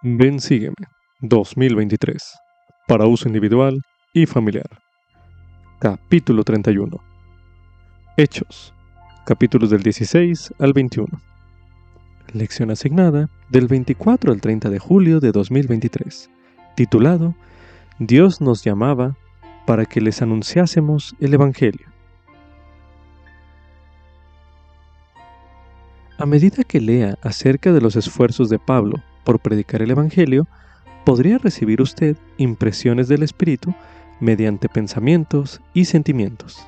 Ven Sígueme 2023 para uso individual y familiar. Capítulo 31. Hechos. Capítulos del 16 al 21. Lección asignada del 24 al 30 de julio de 2023. Titulado Dios nos llamaba para que les anunciásemos el Evangelio. A medida que lea acerca de los esfuerzos de Pablo por predicar el Evangelio, podría recibir usted impresiones del Espíritu mediante pensamientos y sentimientos.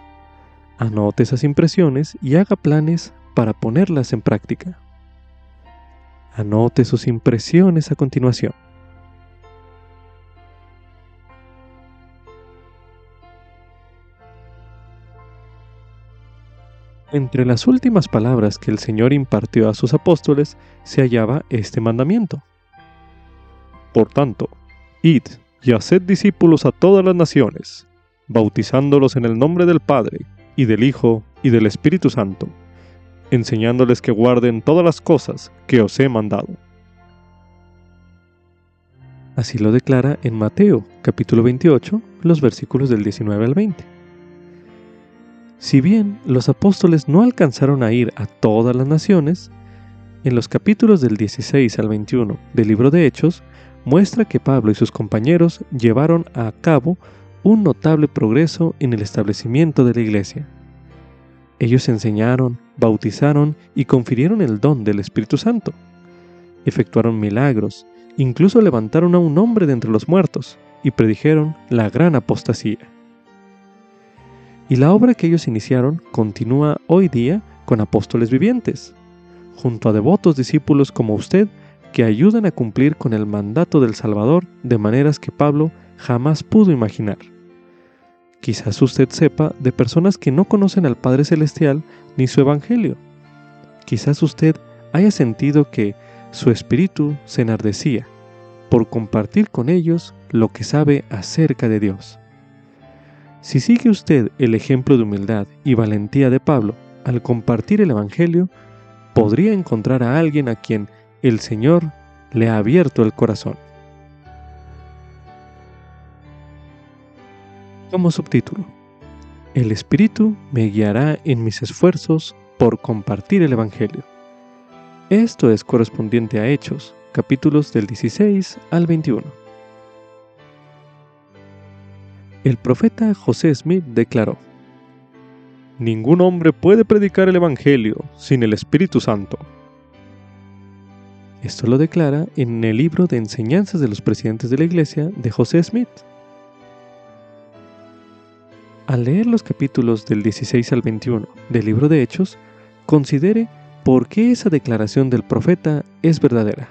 Anote esas impresiones y haga planes para ponerlas en práctica. Anote sus impresiones a continuación. Entre las últimas palabras que el Señor impartió a sus apóstoles se hallaba este mandamiento. Por tanto, id y haced discípulos a todas las naciones, bautizándolos en el nombre del Padre, y del Hijo, y del Espíritu Santo, enseñándoles que guarden todas las cosas que os he mandado. Así lo declara en Mateo capítulo 28, los versículos del 19 al 20. Si bien los apóstoles no alcanzaron a ir a todas las naciones, en los capítulos del 16 al 21 del libro de Hechos muestra que Pablo y sus compañeros llevaron a cabo un notable progreso en el establecimiento de la iglesia. Ellos enseñaron, bautizaron y confirieron el don del Espíritu Santo. Efectuaron milagros, incluso levantaron a un hombre de entre los muertos y predijeron la gran apostasía. Y la obra que ellos iniciaron continúa hoy día con apóstoles vivientes, junto a devotos discípulos como usted que ayudan a cumplir con el mandato del Salvador de maneras que Pablo jamás pudo imaginar. Quizás usted sepa de personas que no conocen al Padre Celestial ni su Evangelio. Quizás usted haya sentido que su espíritu se enardecía por compartir con ellos lo que sabe acerca de Dios. Si sigue usted el ejemplo de humildad y valentía de Pablo al compartir el Evangelio, podría encontrar a alguien a quien el Señor le ha abierto el corazón. Como subtítulo, El Espíritu me guiará en mis esfuerzos por compartir el Evangelio. Esto es correspondiente a Hechos, capítulos del 16 al 21 el profeta José Smith declaró, Ningún hombre puede predicar el Evangelio sin el Espíritu Santo. Esto lo declara en el libro de enseñanzas de los presidentes de la iglesia de José Smith. Al leer los capítulos del 16 al 21 del libro de Hechos, considere por qué esa declaración del profeta es verdadera.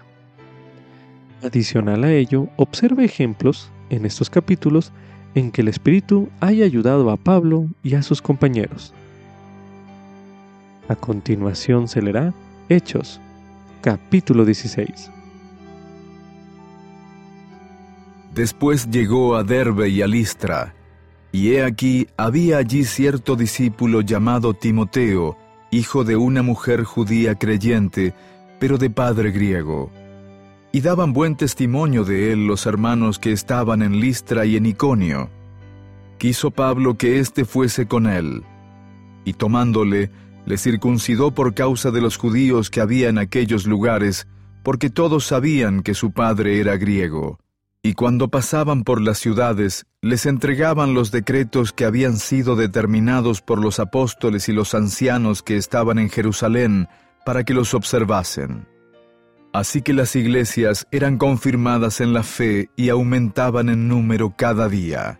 Adicional a ello, observe ejemplos en estos capítulos en que el Espíritu haya ayudado a Pablo y a sus compañeros. A continuación se leerá Hechos, capítulo 16. Después llegó a Derbe y a Listra, y he aquí había allí cierto discípulo llamado Timoteo, hijo de una mujer judía creyente, pero de padre griego y daban buen testimonio de él los hermanos que estaban en Listra y en Iconio. Quiso Pablo que éste fuese con él, y tomándole, le circuncidó por causa de los judíos que había en aquellos lugares, porque todos sabían que su padre era griego. Y cuando pasaban por las ciudades, les entregaban los decretos que habían sido determinados por los apóstoles y los ancianos que estaban en Jerusalén, para que los observasen. Así que las iglesias eran confirmadas en la fe y aumentaban en número cada día.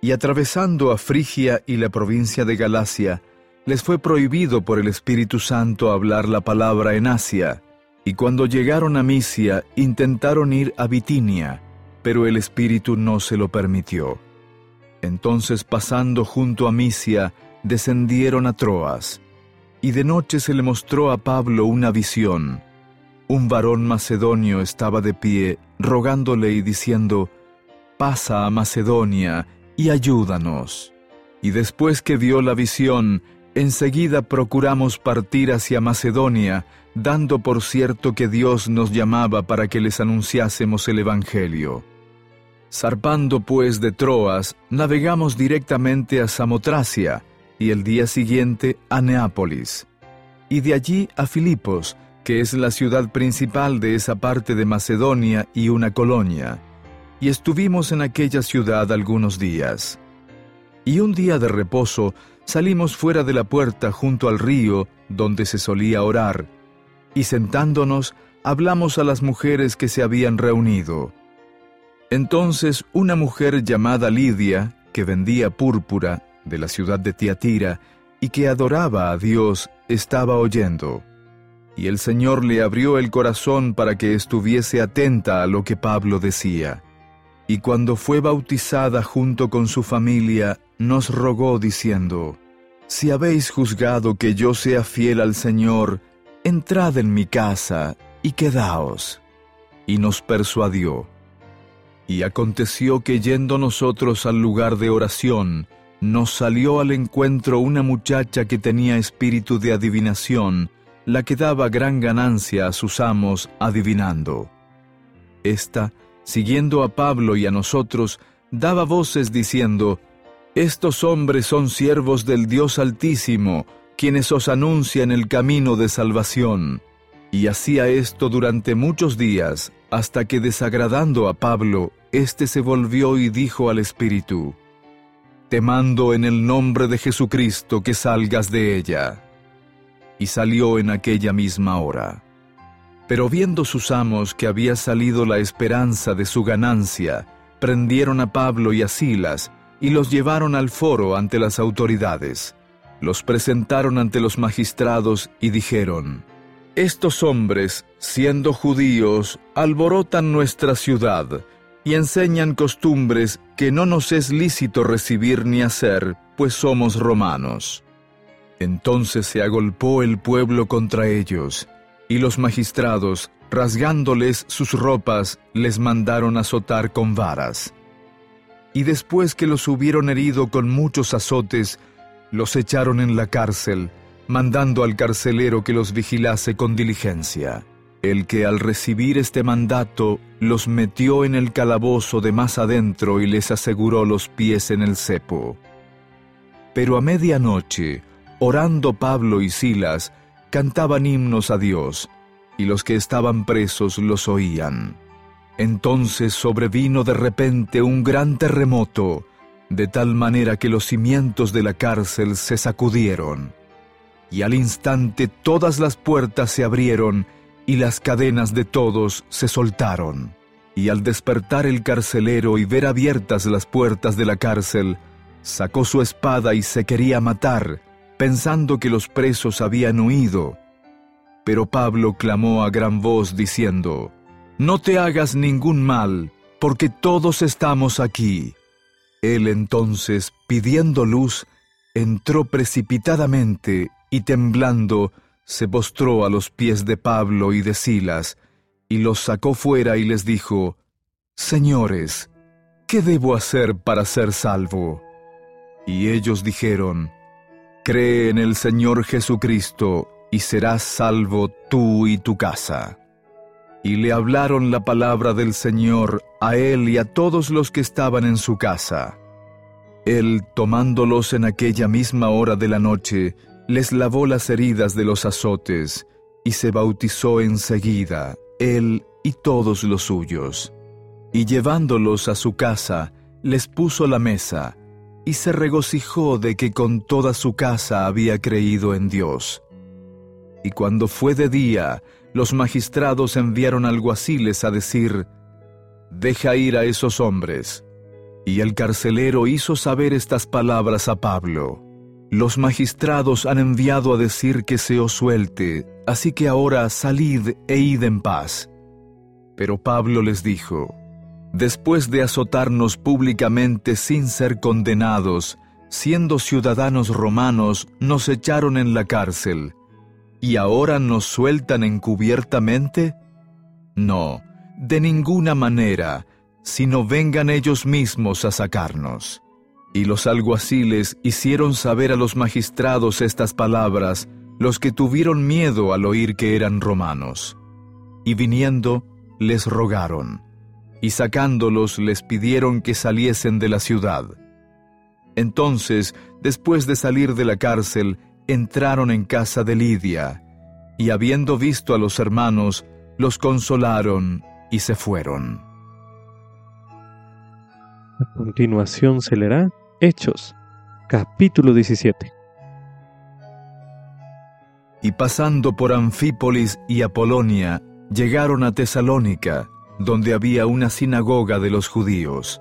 Y atravesando a Frigia y la provincia de Galacia, les fue prohibido por el Espíritu Santo hablar la palabra en Asia, y cuando llegaron a Misia intentaron ir a Bitinia, pero el Espíritu no se lo permitió. Entonces pasando junto a Misia, descendieron a Troas, y de noche se le mostró a Pablo una visión, un varón macedonio estaba de pie, rogándole y diciendo, Pasa a Macedonia y ayúdanos. Y después que vio la visión, enseguida procuramos partir hacia Macedonia, dando por cierto que Dios nos llamaba para que les anunciásemos el Evangelio. Zarpando pues de Troas, navegamos directamente a Samotracia y el día siguiente a Neápolis, y de allí a Filipos, que es la ciudad principal de esa parte de Macedonia y una colonia, y estuvimos en aquella ciudad algunos días. Y un día de reposo salimos fuera de la puerta junto al río donde se solía orar, y sentándonos hablamos a las mujeres que se habían reunido. Entonces una mujer llamada Lidia, que vendía púrpura de la ciudad de Tiatira, y que adoraba a Dios, estaba oyendo. Y el Señor le abrió el corazón para que estuviese atenta a lo que Pablo decía. Y cuando fue bautizada junto con su familia, nos rogó diciendo, Si habéis juzgado que yo sea fiel al Señor, entrad en mi casa y quedaos. Y nos persuadió. Y aconteció que yendo nosotros al lugar de oración, nos salió al encuentro una muchacha que tenía espíritu de adivinación, la que daba gran ganancia a sus amos adivinando. Esta, siguiendo a Pablo y a nosotros, daba voces diciendo, Estos hombres son siervos del Dios Altísimo, quienes os anuncian el camino de salvación. Y hacía esto durante muchos días, hasta que desagradando a Pablo, éste se volvió y dijo al Espíritu, Te mando en el nombre de Jesucristo que salgas de ella. Y salió en aquella misma hora. Pero viendo sus amos que había salido la esperanza de su ganancia, prendieron a Pablo y a Silas, y los llevaron al foro ante las autoridades los presentaron ante los magistrados y dijeron, Estos hombres, siendo judíos, alborotan nuestra ciudad y enseñan costumbres que no nos es lícito recibir ni hacer, pues somos romanos. Entonces se agolpó el pueblo contra ellos, y los magistrados, rasgándoles sus ropas, les mandaron azotar con varas. Y después que los hubieron herido con muchos azotes, los echaron en la cárcel, mandando al carcelero que los vigilase con diligencia, el que al recibir este mandato los metió en el calabozo de más adentro y les aseguró los pies en el cepo. Pero a medianoche, orando Pablo y Silas, cantaban himnos a Dios, y los que estaban presos los oían. Entonces sobrevino de repente un gran terremoto, de tal manera que los cimientos de la cárcel se sacudieron, y al instante todas las puertas se abrieron y las cadenas de todos se soltaron. Y al despertar el carcelero y ver abiertas las puertas de la cárcel, sacó su espada y se quería matar, pensando que los presos habían huido. Pero Pablo clamó a gran voz diciendo, No te hagas ningún mal, porque todos estamos aquí. Él entonces, pidiendo luz, entró precipitadamente y temblando, se postró a los pies de Pablo y de Silas, y los sacó fuera y les dijo, Señores, ¿qué debo hacer para ser salvo? Y ellos dijeron, Cree en el Señor Jesucristo, y serás salvo tú y tu casa. Y le hablaron la palabra del Señor a él y a todos los que estaban en su casa. Él, tomándolos en aquella misma hora de la noche, les lavó las heridas de los azotes, y se bautizó enseguida, él y todos los suyos. Y llevándolos a su casa, les puso la mesa, y se regocijó de que con toda su casa había creído en Dios. Y cuando fue de día, los magistrados enviaron alguaciles a decir, Deja ir a esos hombres. Y el carcelero hizo saber estas palabras a Pablo. Los magistrados han enviado a decir que se os suelte, así que ahora salid e id en paz. Pero Pablo les dijo, Después de azotarnos públicamente sin ser condenados, siendo ciudadanos romanos, nos echaron en la cárcel, ¿y ahora nos sueltan encubiertamente? No, de ninguna manera, sino vengan ellos mismos a sacarnos. Y los alguaciles hicieron saber a los magistrados estas palabras, los que tuvieron miedo al oír que eran romanos. Y viniendo, les rogaron, y sacándolos les pidieron que saliesen de la ciudad. Entonces, después de salir de la cárcel, entraron en casa de Lidia, y habiendo visto a los hermanos, los consolaron y se fueron. A continuación se leerá Hechos, capítulo 17. Y pasando por Anfípolis y Apolonia, llegaron a Tesalónica, donde había una sinagoga de los judíos.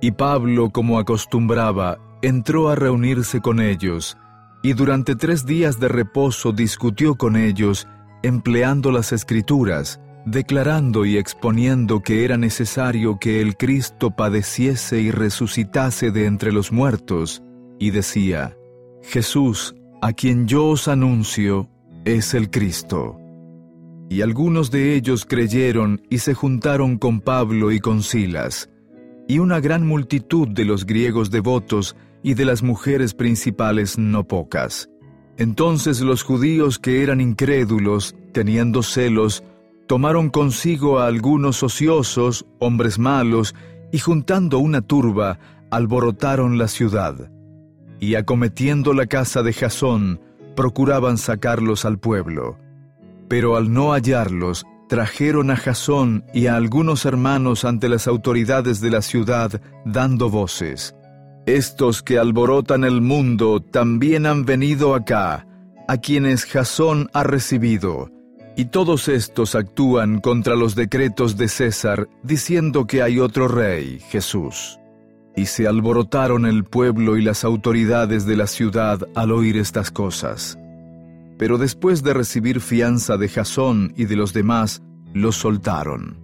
Y Pablo, como acostumbraba, entró a reunirse con ellos, y durante tres días de reposo discutió con ellos, empleando las escrituras, declarando y exponiendo que era necesario que el Cristo padeciese y resucitase de entre los muertos, y decía, Jesús, a quien yo os anuncio, es el Cristo. Y algunos de ellos creyeron y se juntaron con Pablo y con Silas, y una gran multitud de los griegos devotos y de las mujeres principales no pocas. Entonces los judíos que eran incrédulos, teniendo celos, tomaron consigo a algunos ociosos, hombres malos, y juntando una turba, alborotaron la ciudad. Y acometiendo la casa de Jasón, procuraban sacarlos al pueblo. Pero al no hallarlos, trajeron a Jasón y a algunos hermanos ante las autoridades de la ciudad, dando voces. Estos que alborotan el mundo también han venido acá, a quienes Jasón ha recibido, y todos estos actúan contra los decretos de César, diciendo que hay otro rey, Jesús. Y se alborotaron el pueblo y las autoridades de la ciudad al oír estas cosas. Pero después de recibir fianza de Jasón y de los demás, los soltaron.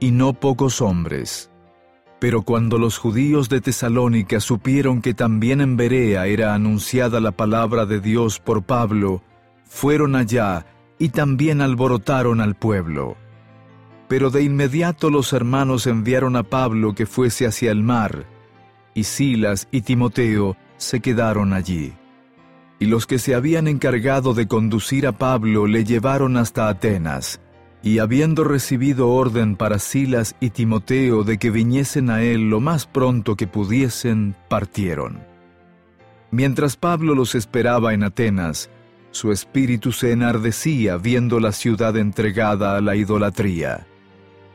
y no pocos hombres. Pero cuando los judíos de Tesalónica supieron que también en Berea era anunciada la palabra de Dios por Pablo, fueron allá y también alborotaron al pueblo. Pero de inmediato los hermanos enviaron a Pablo que fuese hacia el mar, y Silas y Timoteo se quedaron allí. Y los que se habían encargado de conducir a Pablo le llevaron hasta Atenas, y habiendo recibido orden para Silas y Timoteo de que viniesen a él lo más pronto que pudiesen, partieron. Mientras Pablo los esperaba en Atenas, su espíritu se enardecía viendo la ciudad entregada a la idolatría.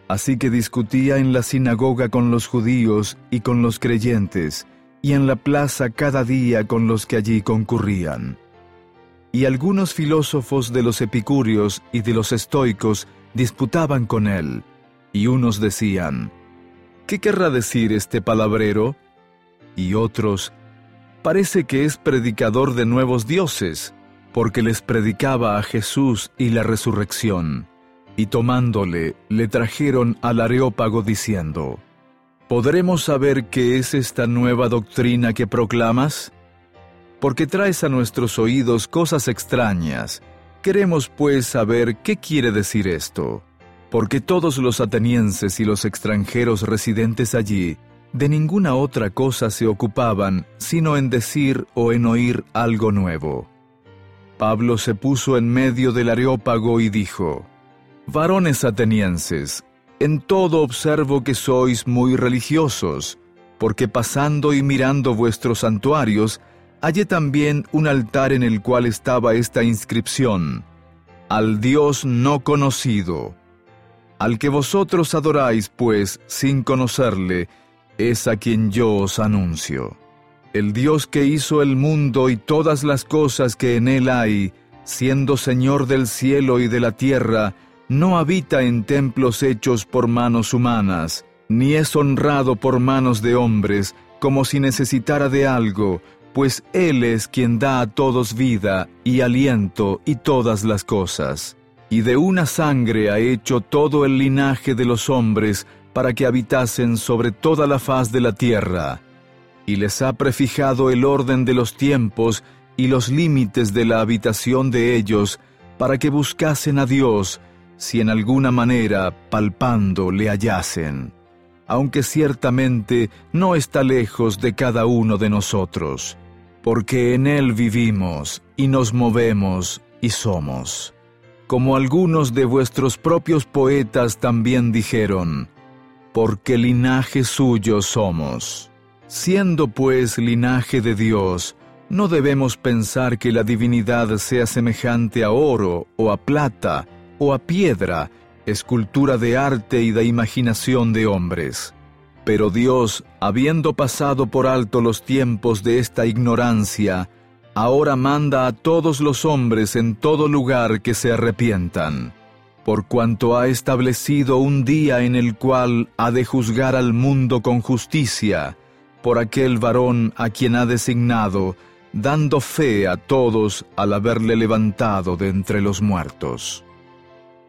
Así que discutía en la sinagoga con los judíos y con los creyentes, y en la plaza cada día con los que allí concurrían y algunos filósofos de los epicúreos y de los estoicos disputaban con él, y unos decían, ¿qué querrá decir este palabrero? Y otros, parece que es predicador de nuevos dioses, porque les predicaba a Jesús y la resurrección. Y tomándole, le trajeron al Areópago diciendo, ¿Podremos saber qué es esta nueva doctrina que proclamas? Porque traes a nuestros oídos cosas extrañas. Queremos pues saber qué quiere decir esto, porque todos los atenienses y los extranjeros residentes allí de ninguna otra cosa se ocupaban sino en decir o en oír algo nuevo. Pablo se puso en medio del areópago y dijo, Varones atenienses, en todo observo que sois muy religiosos, porque pasando y mirando vuestros santuarios, hallé también un altar en el cual estaba esta inscripción, Al Dios no conocido. Al que vosotros adoráis, pues, sin conocerle, es a quien yo os anuncio. El Dios que hizo el mundo y todas las cosas que en él hay, siendo Señor del cielo y de la tierra, no habita en templos hechos por manos humanas, ni es honrado por manos de hombres, como si necesitara de algo, pues Él es quien da a todos vida y aliento y todas las cosas. Y de una sangre ha hecho todo el linaje de los hombres para que habitasen sobre toda la faz de la tierra. Y les ha prefijado el orden de los tiempos y los límites de la habitación de ellos, para que buscasen a Dios, si en alguna manera, palpando, le hallasen, aunque ciertamente no está lejos de cada uno de nosotros, porque en Él vivimos y nos movemos y somos. Como algunos de vuestros propios poetas también dijeron, porque linaje suyo somos. Siendo pues linaje de Dios, no debemos pensar que la divinidad sea semejante a oro o a plata o a piedra, escultura de arte y de imaginación de hombres. Pero Dios, habiendo pasado por alto los tiempos de esta ignorancia, ahora manda a todos los hombres en todo lugar que se arrepientan, por cuanto ha establecido un día en el cual ha de juzgar al mundo con justicia, por aquel varón a quien ha designado, dando fe a todos al haberle levantado de entre los muertos.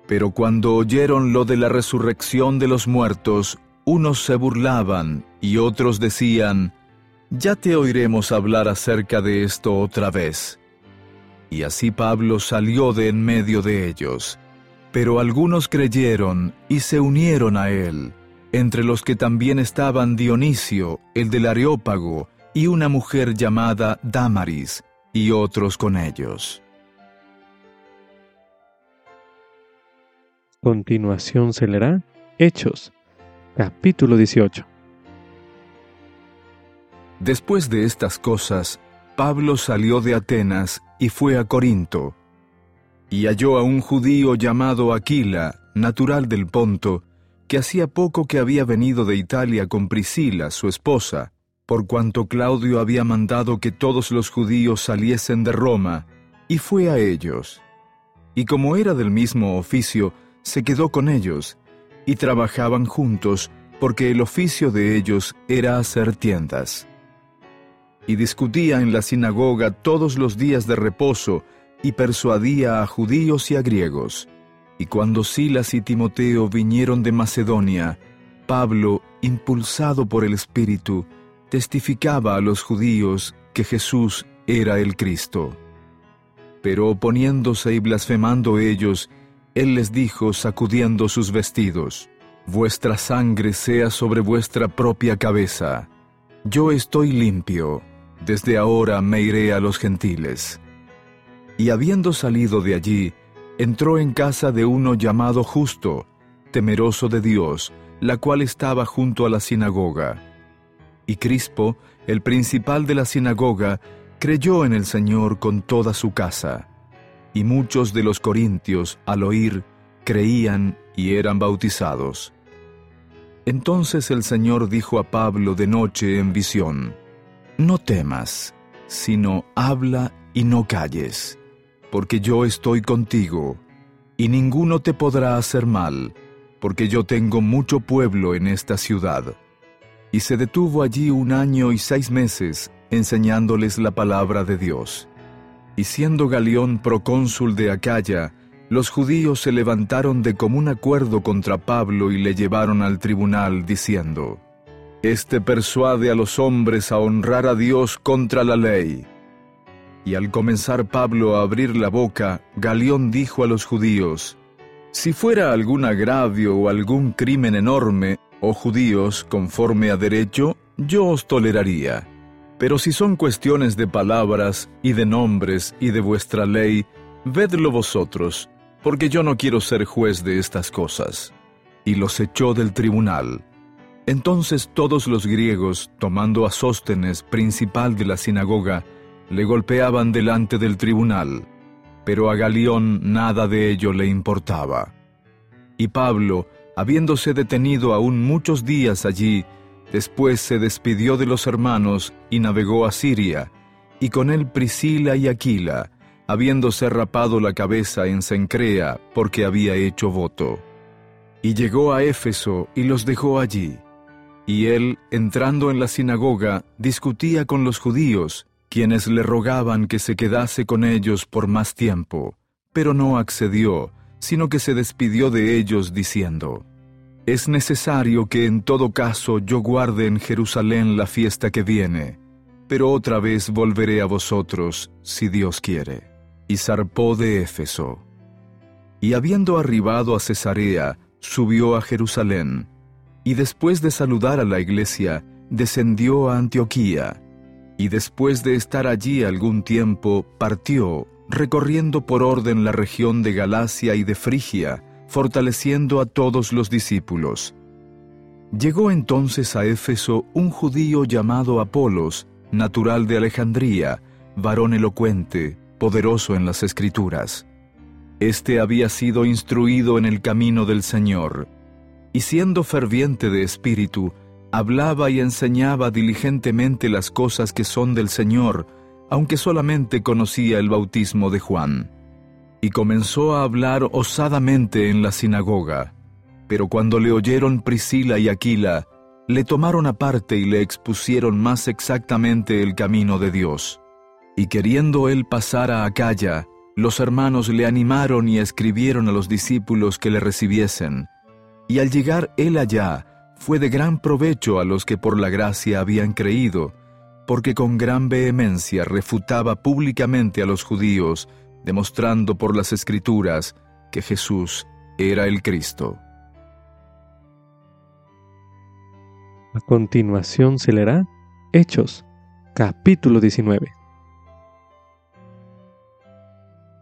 Pero cuando oyeron lo de la resurrección de los muertos, unos se burlaban y otros decían, Ya te oiremos hablar acerca de esto otra vez. Y así Pablo salió de en medio de ellos. Pero algunos creyeron y se unieron a él, entre los que también estaban Dionisio, el del Areópago, y una mujer llamada Damaris, y otros con ellos. Continuación se leerá Hechos, capítulo 18. Después de estas cosas, Pablo salió de Atenas y fue a Corinto, y halló a un judío llamado Aquila, natural del Ponto, que hacía poco que había venido de Italia con Priscila, su esposa, por cuanto Claudio había mandado que todos los judíos saliesen de Roma, y fue a ellos. Y como era del mismo oficio, se quedó con ellos, y trabajaban juntos, porque el oficio de ellos era hacer tiendas. Y discutía en la sinagoga todos los días de reposo, y persuadía a judíos y a griegos. Y cuando Silas y Timoteo vinieron de Macedonia, Pablo, impulsado por el Espíritu, testificaba a los judíos que Jesús era el Cristo. Pero oponiéndose y blasfemando ellos, él les dijo, sacudiendo sus vestidos, Vuestra sangre sea sobre vuestra propia cabeza. Yo estoy limpio, desde ahora me iré a los gentiles. Y habiendo salido de allí, entró en casa de uno llamado Justo, temeroso de Dios, la cual estaba junto a la sinagoga y Crispo, el principal de la sinagoga, creyó en el Señor con toda su casa. Y muchos de los corintios, al oír, creían y eran bautizados. Entonces el Señor dijo a Pablo de noche en visión, No temas, sino habla y no calles, porque yo estoy contigo, y ninguno te podrá hacer mal, porque yo tengo mucho pueblo en esta ciudad y se detuvo allí un año y seis meses enseñándoles la palabra de Dios. Y siendo Galión procónsul de Acaya, los judíos se levantaron de común acuerdo contra Pablo y le llevaron al tribunal, diciendo, Este persuade a los hombres a honrar a Dios contra la ley. Y al comenzar Pablo a abrir la boca, Galión dijo a los judíos, Si fuera algún agravio o algún crimen enorme, oh judíos, conforme a derecho, yo os toleraría. Pero si son cuestiones de palabras y de nombres y de vuestra ley, vedlo vosotros, porque yo no quiero ser juez de estas cosas. Y los echó del tribunal. Entonces todos los griegos, tomando a Sóstenes, principal de la sinagoga, le golpeaban delante del tribunal, pero a Galión nada de ello le importaba. Y Pablo, habiéndose detenido aún muchos días allí, después se despidió de los hermanos y navegó a Siria, y con él Priscila y Aquila, habiéndose rapado la cabeza en Cencrea porque había hecho voto. Y llegó a Éfeso y los dejó allí. Y él, entrando en la sinagoga, discutía con los judíos, quienes le rogaban que se quedase con ellos por más tiempo, pero no accedió, sino que se despidió de ellos diciendo, Es necesario que en todo caso yo guarde en Jerusalén la fiesta que viene, pero otra vez volveré a vosotros, si Dios quiere. Y zarpó de Éfeso. Y habiendo arribado a Cesarea, subió a Jerusalén, y después de saludar a la iglesia, descendió a Antioquía, y después de estar allí algún tiempo, partió, recorriendo por orden la región de Galacia y de Frigia, fortaleciendo a todos los discípulos. Llegó entonces a Éfeso un judío llamado Apolos, natural de Alejandría, varón elocuente, poderoso en las escrituras. Este había sido instruido en el camino del Señor, y siendo ferviente de espíritu, hablaba y enseñaba diligentemente las cosas que son del Señor, aunque solamente conocía el bautismo de Juan. Y comenzó a hablar osadamente en la sinagoga. Pero cuando le oyeron Priscila y Aquila, le tomaron aparte y le expusieron más exactamente el camino de Dios. Y queriendo él pasar a Acaya, los hermanos le animaron y escribieron a los discípulos que le recibiesen. Y al llegar él allá, fue de gran provecho a los que por la gracia habían creído, porque con gran vehemencia refutaba públicamente a los judíos, demostrando por las escrituras que Jesús era el Cristo. A continuación se leerá Hechos, capítulo 19.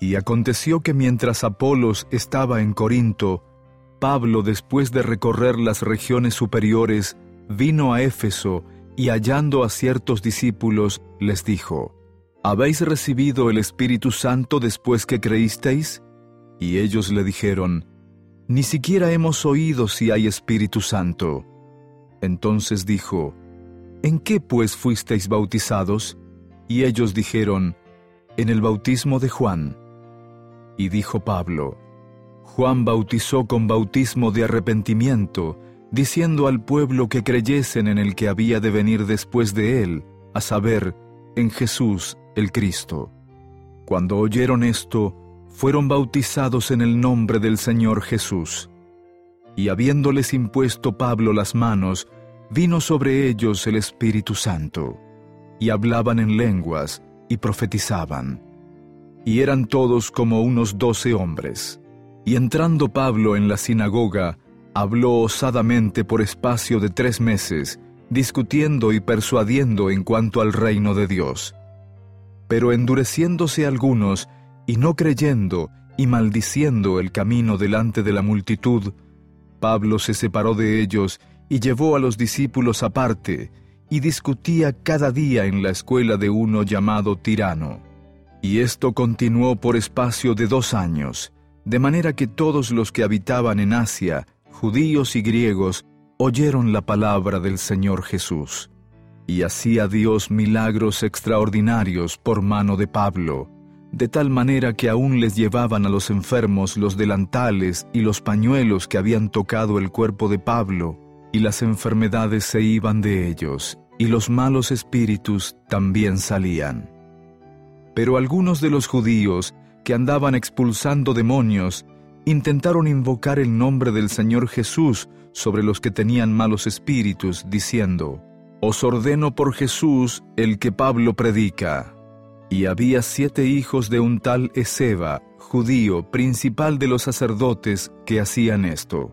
Y aconteció que mientras Apolos estaba en Corinto, Pablo, después de recorrer las regiones superiores, vino a Éfeso y hallando a ciertos discípulos, les dijo, ¿Habéis recibido el Espíritu Santo después que creísteis? Y ellos le dijeron, Ni siquiera hemos oído si hay Espíritu Santo. Entonces dijo, ¿En qué pues fuisteis bautizados? Y ellos dijeron, En el bautismo de Juan. Y dijo Pablo, Juan bautizó con bautismo de arrepentimiento, diciendo al pueblo que creyesen en el que había de venir después de él, a saber, en Jesús el Cristo. Cuando oyeron esto, fueron bautizados en el nombre del Señor Jesús. Y habiéndoles impuesto Pablo las manos, vino sobre ellos el Espíritu Santo, y hablaban en lenguas, y profetizaban. Y eran todos como unos doce hombres. Y entrando Pablo en la sinagoga, habló osadamente por espacio de tres meses, discutiendo y persuadiendo en cuanto al reino de Dios. Pero endureciéndose algunos, y no creyendo, y maldiciendo el camino delante de la multitud, Pablo se separó de ellos y llevó a los discípulos aparte, y discutía cada día en la escuela de uno llamado Tirano. Y esto continuó por espacio de dos años, de manera que todos los que habitaban en Asia, judíos y griegos, oyeron la palabra del Señor Jesús. Y hacía Dios milagros extraordinarios por mano de Pablo, de tal manera que aún les llevaban a los enfermos los delantales y los pañuelos que habían tocado el cuerpo de Pablo, y las enfermedades se iban de ellos, y los malos espíritus también salían. Pero algunos de los judíos, que andaban expulsando demonios, intentaron invocar el nombre del Señor Jesús sobre los que tenían malos espíritus, diciendo, Os ordeno por Jesús el que Pablo predica. Y había siete hijos de un tal Ezeba, judío, principal de los sacerdotes, que hacían esto.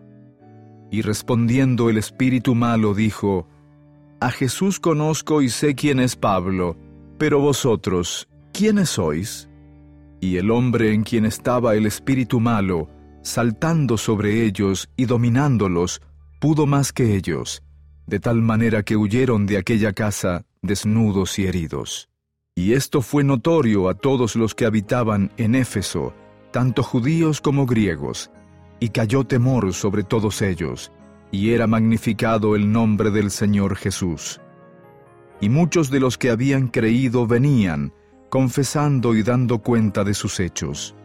Y respondiendo el espíritu malo dijo, A Jesús conozco y sé quién es Pablo, pero vosotros, ¿quiénes sois? Y el hombre en quien estaba el espíritu malo, saltando sobre ellos y dominándolos, pudo más que ellos, de tal manera que huyeron de aquella casa desnudos y heridos. Y esto fue notorio a todos los que habitaban en Éfeso, tanto judíos como griegos, y cayó temor sobre todos ellos, y era magnificado el nombre del Señor Jesús. Y muchos de los que habían creído venían, confesando y dando cuenta de sus hechos.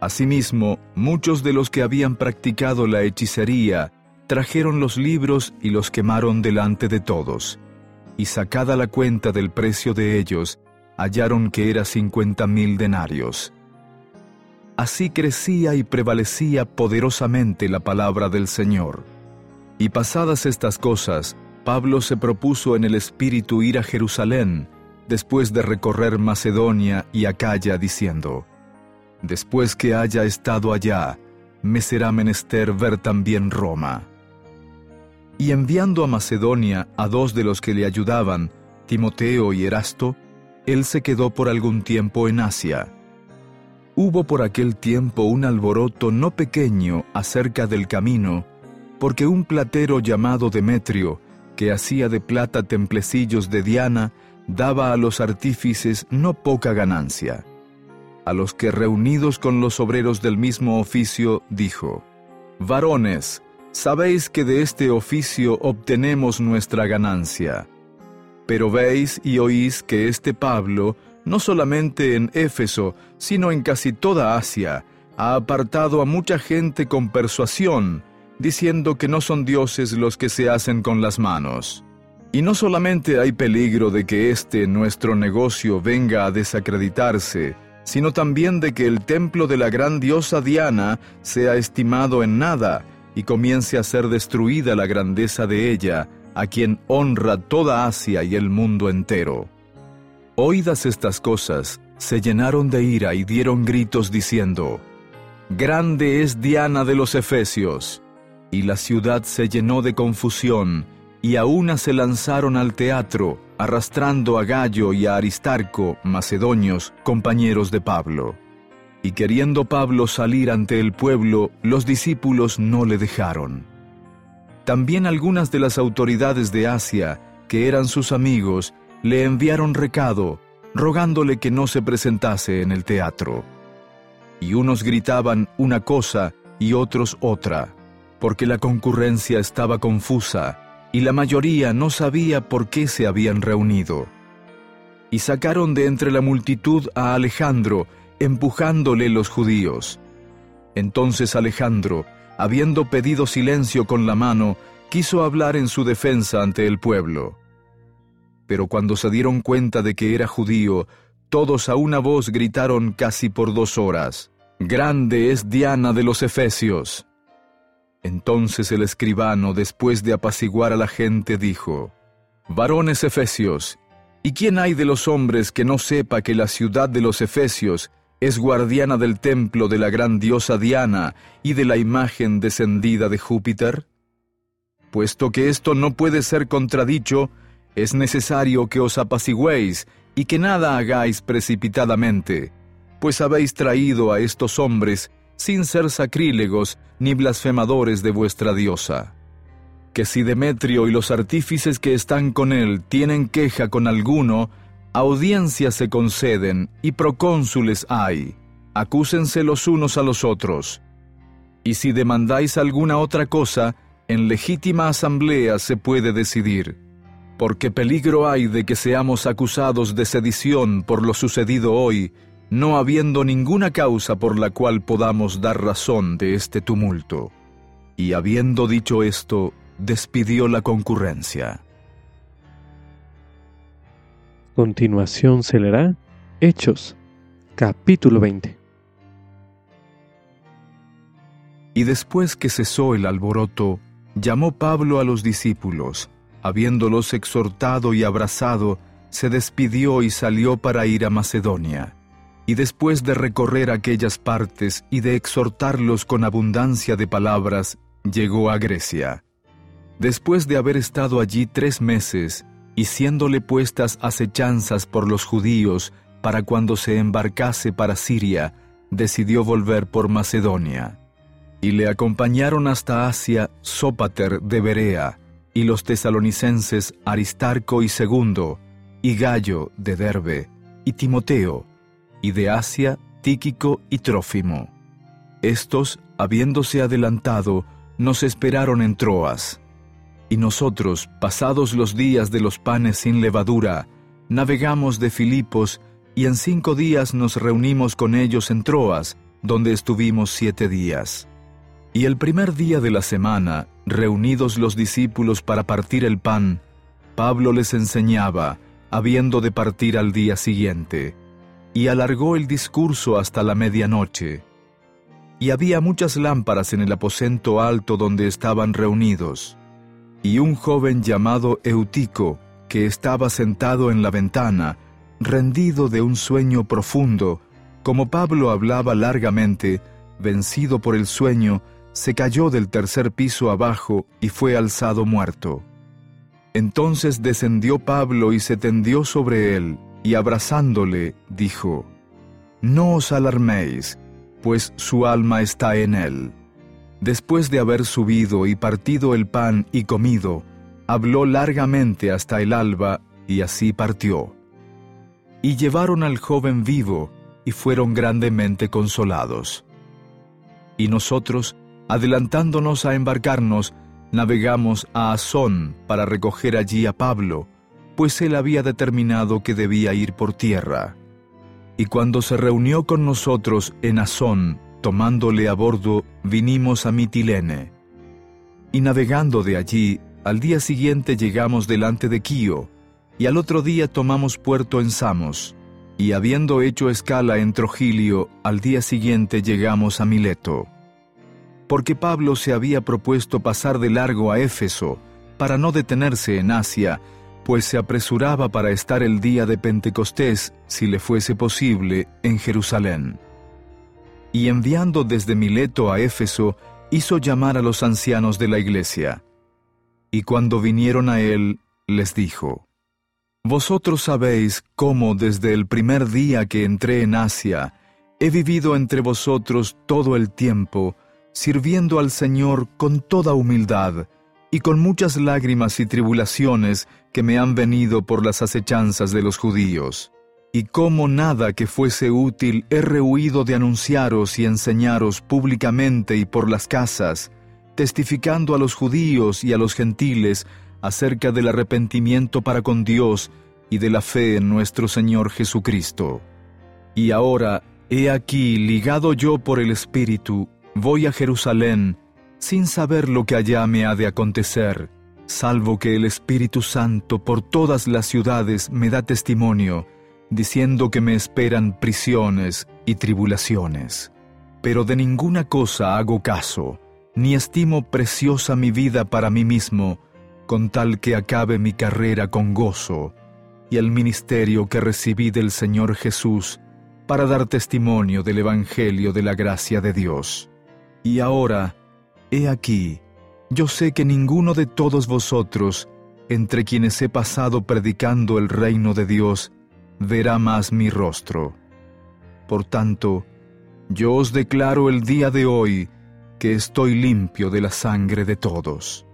Asimismo, muchos de los que habían practicado la hechicería trajeron los libros y los quemaron delante de todos. Y sacada la cuenta del precio de ellos, hallaron que era cincuenta mil denarios. Así crecía y prevalecía poderosamente la palabra del Señor. Y pasadas estas cosas, Pablo se propuso en el espíritu ir a Jerusalén, después de recorrer Macedonia y Acaya, diciendo, Después que haya estado allá, me será menester ver también Roma. Y enviando a Macedonia a dos de los que le ayudaban, Timoteo y Erasto, él se quedó por algún tiempo en Asia. Hubo por aquel tiempo un alboroto no pequeño acerca del camino, porque un platero llamado Demetrio, que hacía de plata templecillos de Diana, daba a los artífices no poca ganancia. A los que reunidos con los obreros del mismo oficio, dijo, Varones, sabéis que de este oficio obtenemos nuestra ganancia. Pero veis y oís que este Pablo, no solamente en Éfeso, sino en casi toda Asia, ha apartado a mucha gente con persuasión, diciendo que no son dioses los que se hacen con las manos. Y no solamente hay peligro de que este nuestro negocio venga a desacreditarse, sino también de que el templo de la gran diosa Diana sea estimado en nada y comience a ser destruida la grandeza de ella, a quien honra toda Asia y el mundo entero. Oídas estas cosas, se llenaron de ira y dieron gritos diciendo, Grande es Diana de los Efesios. Y la ciudad se llenó de confusión, y a una se lanzaron al teatro, arrastrando a Gallo y a Aristarco, macedonios, compañeros de Pablo. Y queriendo Pablo salir ante el pueblo, los discípulos no le dejaron. También algunas de las autoridades de Asia, que eran sus amigos, le enviaron recado, rogándole que no se presentase en el teatro. Y unos gritaban una cosa y otros otra, porque la concurrencia estaba confusa, y la mayoría no sabía por qué se habían reunido. Y sacaron de entre la multitud a Alejandro, empujándole los judíos. Entonces Alejandro, habiendo pedido silencio con la mano, quiso hablar en su defensa ante el pueblo. Pero cuando se dieron cuenta de que era judío, todos a una voz gritaron casi por dos horas, Grande es Diana de los Efesios. Entonces el escribano, después de apaciguar a la gente, dijo, Varones Efesios, ¿y quién hay de los hombres que no sepa que la ciudad de los Efesios es guardiana del templo de la gran diosa Diana y de la imagen descendida de Júpiter? Puesto que esto no puede ser contradicho, es necesario que os apaciguéis y que nada hagáis precipitadamente, pues habéis traído a estos hombres sin ser sacrílegos ni blasfemadores de vuestra diosa. Que si Demetrio y los artífices que están con él tienen queja con alguno, audiencias se conceden y procónsules hay, acúsense los unos a los otros. Y si demandáis alguna otra cosa, en legítima asamblea se puede decidir, porque peligro hay de que seamos acusados de sedición por lo sucedido hoy, no habiendo ninguna causa por la cual podamos dar razón de este tumulto. Y habiendo dicho esto, despidió la concurrencia. Continuación se leerá Hechos, capítulo 20. Y después que cesó el alboroto, llamó Pablo a los discípulos, habiéndolos exhortado y abrazado, se despidió y salió para ir a Macedonia y después de recorrer aquellas partes y de exhortarlos con abundancia de palabras, llegó a Grecia. Después de haber estado allí tres meses, y siéndole puestas acechanzas por los judíos para cuando se embarcase para Siria, decidió volver por Macedonia. Y le acompañaron hasta Asia Sópater de Berea, y los tesalonicenses Aristarco y Segundo, y Gallo de Derbe, y Timoteo, y de Asia Tíquico y Trófimo. Estos, habiéndose adelantado, nos esperaron en Troas. Y nosotros, pasados los días de los panes sin levadura, navegamos de Filipos y en cinco días nos reunimos con ellos en Troas, donde estuvimos siete días. Y el primer día de la semana, reunidos los discípulos para partir el pan, Pablo les enseñaba, habiendo de partir al día siguiente, y alargó el discurso hasta la medianoche. Y había muchas lámparas en el aposento alto donde estaban reunidos. Y un joven llamado Eutico, que estaba sentado en la ventana, rendido de un sueño profundo, como Pablo hablaba largamente, vencido por el sueño, se cayó del tercer piso abajo y fue alzado muerto. Entonces descendió Pablo y se tendió sobre él, y abrazándole, dijo, No os alarméis, pues su alma está en él. Después de haber subido y partido el pan y comido, habló largamente hasta el alba, y así partió. Y llevaron al joven vivo, y fueron grandemente consolados. Y nosotros, adelantándonos a embarcarnos, navegamos a Azón para recoger allí a Pablo, pues él había determinado que debía ir por tierra. Y cuando se reunió con nosotros en Azón, tomándole a bordo, vinimos a Mitilene. Y navegando de allí, al día siguiente llegamos delante de Quío, y al otro día tomamos puerto en Samos, y habiendo hecho escala en Trogilio, al día siguiente llegamos a Mileto porque Pablo se había propuesto pasar de largo a Éfeso para no detenerse en Asia, pues se apresuraba para estar el día de Pentecostés, si le fuese posible, en Jerusalén. Y enviando desde Mileto a Éfeso, hizo llamar a los ancianos de la iglesia. Y cuando vinieron a él, les dijo, Vosotros sabéis cómo desde el primer día que entré en Asia, he vivido entre vosotros todo el tiempo, sirviendo al Señor con toda humildad y con muchas lágrimas y tribulaciones que me han venido por las acechanzas de los judíos. Y como nada que fuese útil he rehuido de anunciaros y enseñaros públicamente y por las casas, testificando a los judíos y a los gentiles acerca del arrepentimiento para con Dios y de la fe en nuestro Señor Jesucristo. Y ahora, he aquí ligado yo por el Espíritu, Voy a Jerusalén sin saber lo que allá me ha de acontecer, salvo que el Espíritu Santo por todas las ciudades me da testimonio, diciendo que me esperan prisiones y tribulaciones. Pero de ninguna cosa hago caso, ni estimo preciosa mi vida para mí mismo, con tal que acabe mi carrera con gozo, y el ministerio que recibí del Señor Jesús, para dar testimonio del Evangelio de la gracia de Dios. Y ahora, he aquí, yo sé que ninguno de todos vosotros, entre quienes he pasado predicando el reino de Dios, verá más mi rostro. Por tanto, yo os declaro el día de hoy que estoy limpio de la sangre de todos,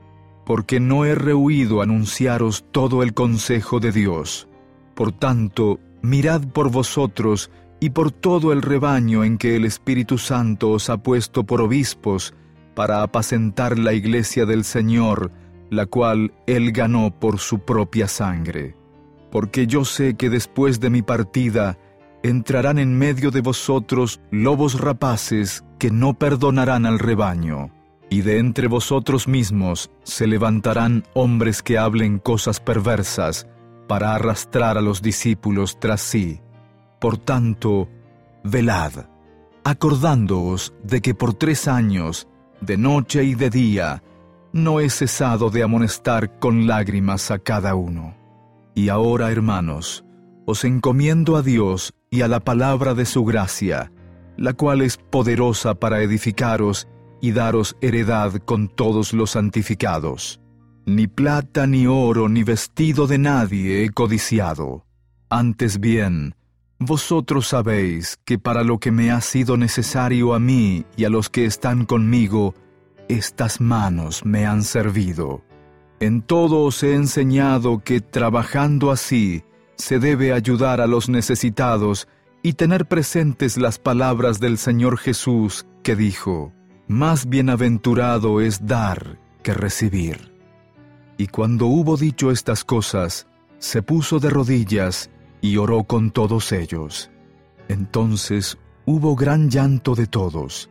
porque no he rehuido anunciaros todo el consejo de Dios. Por tanto, mirad por vosotros y por todo el rebaño en que el Espíritu Santo os ha puesto por obispos, para apacentar la iglesia del Señor, la cual Él ganó por su propia sangre. Porque yo sé que después de mi partida entrarán en medio de vosotros lobos rapaces que no perdonarán al rebaño, y de entre vosotros mismos se levantarán hombres que hablen cosas perversas, para arrastrar a los discípulos tras sí. Por tanto, velad, acordándoos de que por tres años, de noche y de día, no he cesado de amonestar con lágrimas a cada uno. Y ahora, hermanos, os encomiendo a Dios y a la palabra de su gracia, la cual es poderosa para edificaros y daros heredad con todos los santificados. Ni plata, ni oro, ni vestido de nadie he codiciado. Antes bien, vosotros sabéis que para lo que me ha sido necesario a mí y a los que están conmigo, estas manos me han servido. En todo os he enseñado que trabajando así se debe ayudar a los necesitados y tener presentes las palabras del Señor Jesús que dijo, Más bienaventurado es dar que recibir. Y cuando hubo dicho estas cosas, se puso de rodillas y oró con todos ellos. Entonces hubo gran llanto de todos,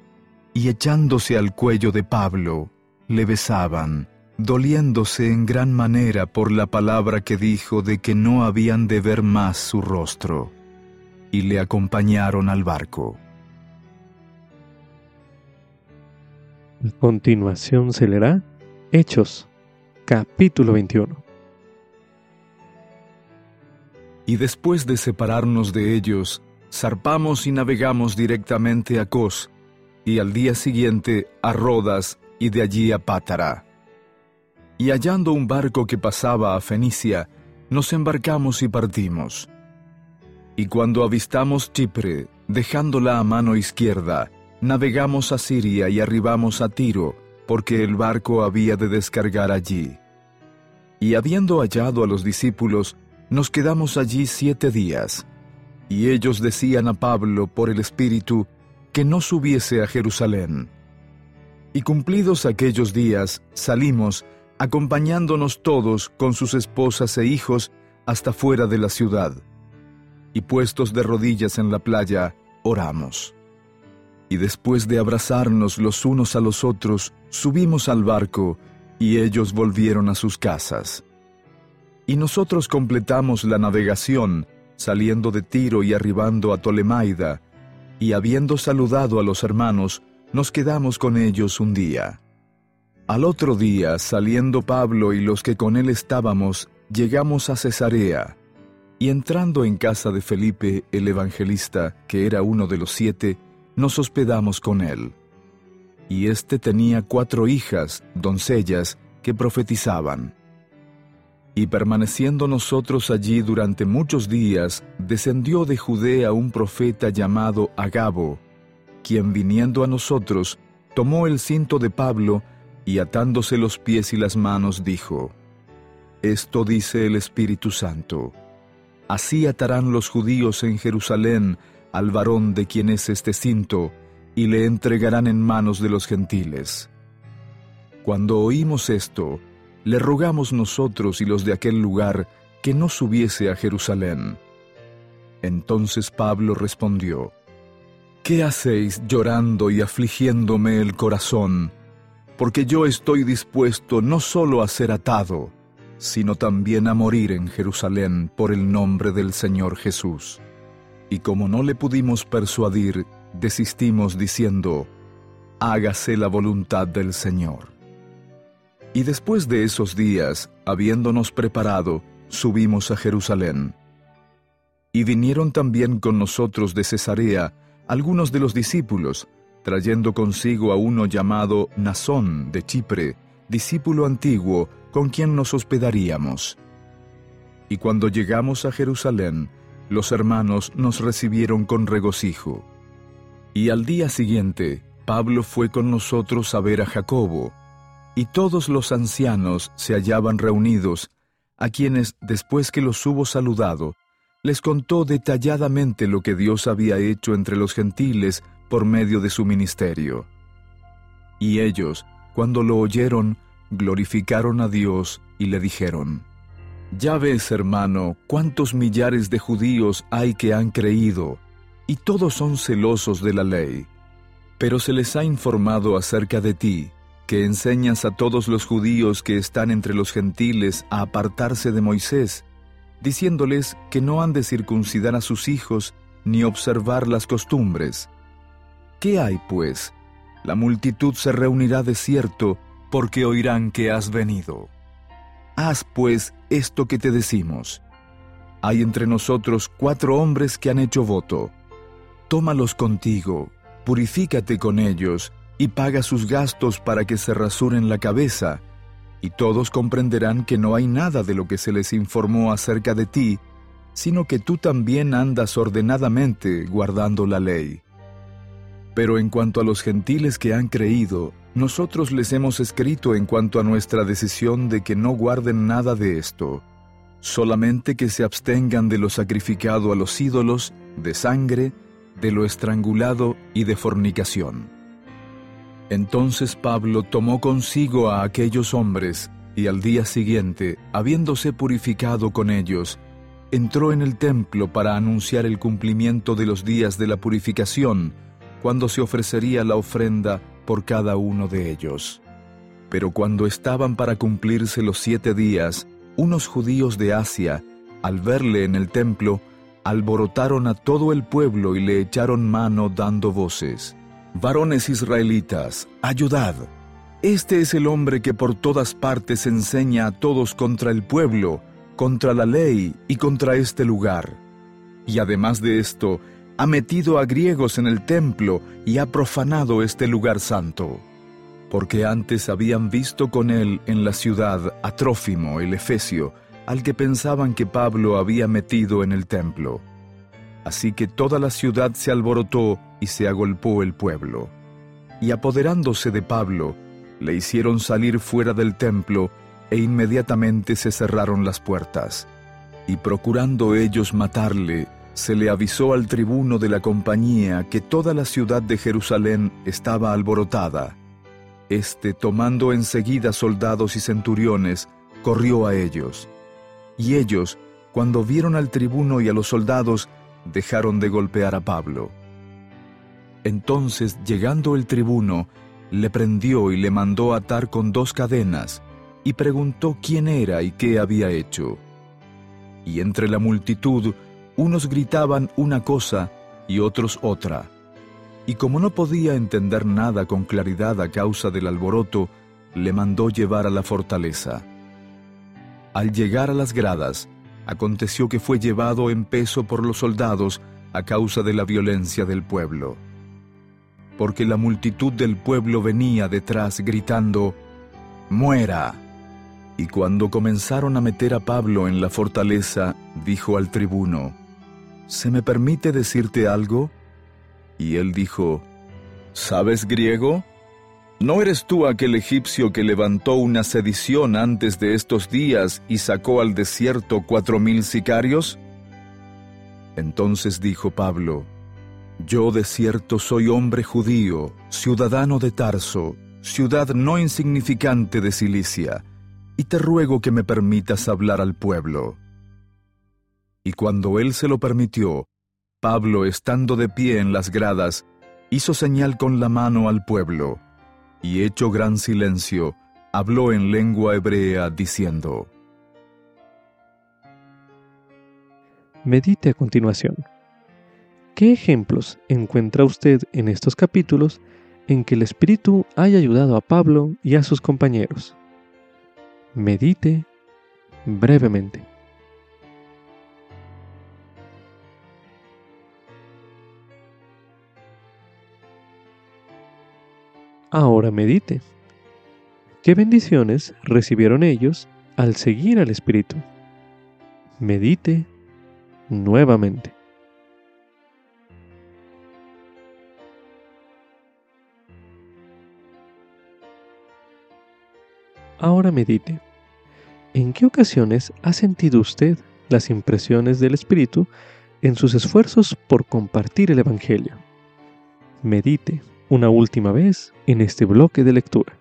y echándose al cuello de Pablo, le besaban, doliéndose en gran manera por la palabra que dijo de que no habían de ver más su rostro, y le acompañaron al barco. A continuación se leerá Hechos, capítulo 21. Y después de separarnos de ellos, zarpamos y navegamos directamente a Cos, y al día siguiente a Rodas y de allí a Pátara. Y hallando un barco que pasaba a Fenicia, nos embarcamos y partimos. Y cuando avistamos Chipre, dejándola a mano izquierda, navegamos a Siria y arribamos a Tiro, porque el barco había de descargar allí. Y habiendo hallado a los discípulos, nos quedamos allí siete días. Y ellos decían a Pablo por el Espíritu que no subiese a Jerusalén. Y cumplidos aquellos días, salimos, acompañándonos todos con sus esposas e hijos hasta fuera de la ciudad. Y puestos de rodillas en la playa, oramos y después de abrazarnos los unos a los otros, subimos al barco, y ellos volvieron a sus casas. Y nosotros completamos la navegación, saliendo de Tiro y arribando a Tolemaida, y habiendo saludado a los hermanos, nos quedamos con ellos un día. Al otro día, saliendo Pablo y los que con él estábamos, llegamos a Cesarea, y entrando en casa de Felipe el evangelista, que era uno de los siete, nos hospedamos con él. Y éste tenía cuatro hijas, doncellas, que profetizaban. Y permaneciendo nosotros allí durante muchos días, descendió de Judea un profeta llamado Agabo, quien viniendo a nosotros, tomó el cinto de Pablo y atándose los pies y las manos dijo, Esto dice el Espíritu Santo, así atarán los judíos en Jerusalén al varón de quien es este cinto, y le entregarán en manos de los gentiles. Cuando oímos esto, le rogamos nosotros y los de aquel lugar que no subiese a Jerusalén. Entonces Pablo respondió, ¿Qué hacéis llorando y afligiéndome el corazón? Porque yo estoy dispuesto no solo a ser atado, sino también a morir en Jerusalén por el nombre del Señor Jesús y como no le pudimos persuadir, desistimos diciendo, hágase la voluntad del Señor. Y después de esos días, habiéndonos preparado, subimos a Jerusalén. Y vinieron también con nosotros de Cesarea algunos de los discípulos, trayendo consigo a uno llamado Nazón de Chipre, discípulo antiguo, con quien nos hospedaríamos. Y cuando llegamos a Jerusalén, los hermanos nos recibieron con regocijo. Y al día siguiente, Pablo fue con nosotros a ver a Jacobo, y todos los ancianos se hallaban reunidos, a quienes, después que los hubo saludado, les contó detalladamente lo que Dios había hecho entre los gentiles por medio de su ministerio. Y ellos, cuando lo oyeron, glorificaron a Dios y le dijeron, ya ves, hermano, cuántos millares de judíos hay que han creído, y todos son celosos de la ley. Pero se les ha informado acerca de ti, que enseñas a todos los judíos que están entre los gentiles a apartarse de Moisés, diciéndoles que no han de circuncidar a sus hijos ni observar las costumbres. ¿Qué hay, pues? La multitud se reunirá de cierto, porque oirán que has venido. Haz pues esto que te decimos. Hay entre nosotros cuatro hombres que han hecho voto. Tómalos contigo, purifícate con ellos, y paga sus gastos para que se rasuren la cabeza, y todos comprenderán que no hay nada de lo que se les informó acerca de ti, sino que tú también andas ordenadamente guardando la ley. Pero en cuanto a los gentiles que han creído, nosotros les hemos escrito en cuanto a nuestra decisión de que no guarden nada de esto, solamente que se abstengan de lo sacrificado a los ídolos, de sangre, de lo estrangulado y de fornicación. Entonces Pablo tomó consigo a aquellos hombres, y al día siguiente, habiéndose purificado con ellos, entró en el templo para anunciar el cumplimiento de los días de la purificación, cuando se ofrecería la ofrenda por cada uno de ellos. Pero cuando estaban para cumplirse los siete días, unos judíos de Asia, al verle en el templo, alborotaron a todo el pueblo y le echaron mano dando voces. Varones israelitas, ayudad. Este es el hombre que por todas partes enseña a todos contra el pueblo, contra la ley y contra este lugar. Y además de esto, ha metido a griegos en el templo y ha profanado este lugar santo. Porque antes habían visto con él en la ciudad a Trófimo el Efesio, al que pensaban que Pablo había metido en el templo. Así que toda la ciudad se alborotó y se agolpó el pueblo. Y apoderándose de Pablo, le hicieron salir fuera del templo e inmediatamente se cerraron las puertas. Y procurando ellos matarle, se le avisó al tribuno de la compañía que toda la ciudad de Jerusalén estaba alborotada. Este, tomando enseguida soldados y centuriones, corrió a ellos. Y ellos, cuando vieron al tribuno y a los soldados, dejaron de golpear a Pablo. Entonces, llegando el tribuno, le prendió y le mandó atar con dos cadenas, y preguntó quién era y qué había hecho. Y entre la multitud, unos gritaban una cosa y otros otra. Y como no podía entender nada con claridad a causa del alboroto, le mandó llevar a la fortaleza. Al llegar a las gradas, aconteció que fue llevado en peso por los soldados a causa de la violencia del pueblo. Porque la multitud del pueblo venía detrás gritando, ¡Muera! Y cuando comenzaron a meter a Pablo en la fortaleza, dijo al tribuno, ¿se me permite decirte algo? Y él dijo, ¿sabes griego? ¿No eres tú aquel egipcio que levantó una sedición antes de estos días y sacó al desierto cuatro mil sicarios? Entonces dijo Pablo, Yo de cierto soy hombre judío, ciudadano de Tarso, ciudad no insignificante de Cilicia, y te ruego que me permitas hablar al pueblo. Y cuando él se lo permitió, Pablo, estando de pie en las gradas, hizo señal con la mano al pueblo, y hecho gran silencio, habló en lengua hebrea diciendo, Medite a continuación. ¿Qué ejemplos encuentra usted en estos capítulos en que el Espíritu haya ayudado a Pablo y a sus compañeros? Medite brevemente. Ahora medite. ¿Qué bendiciones recibieron ellos al seguir al Espíritu? Medite nuevamente. Ahora medite. ¿En qué ocasiones ha sentido usted las impresiones del Espíritu en sus esfuerzos por compartir el Evangelio? Medite una última vez en este bloque de lectura.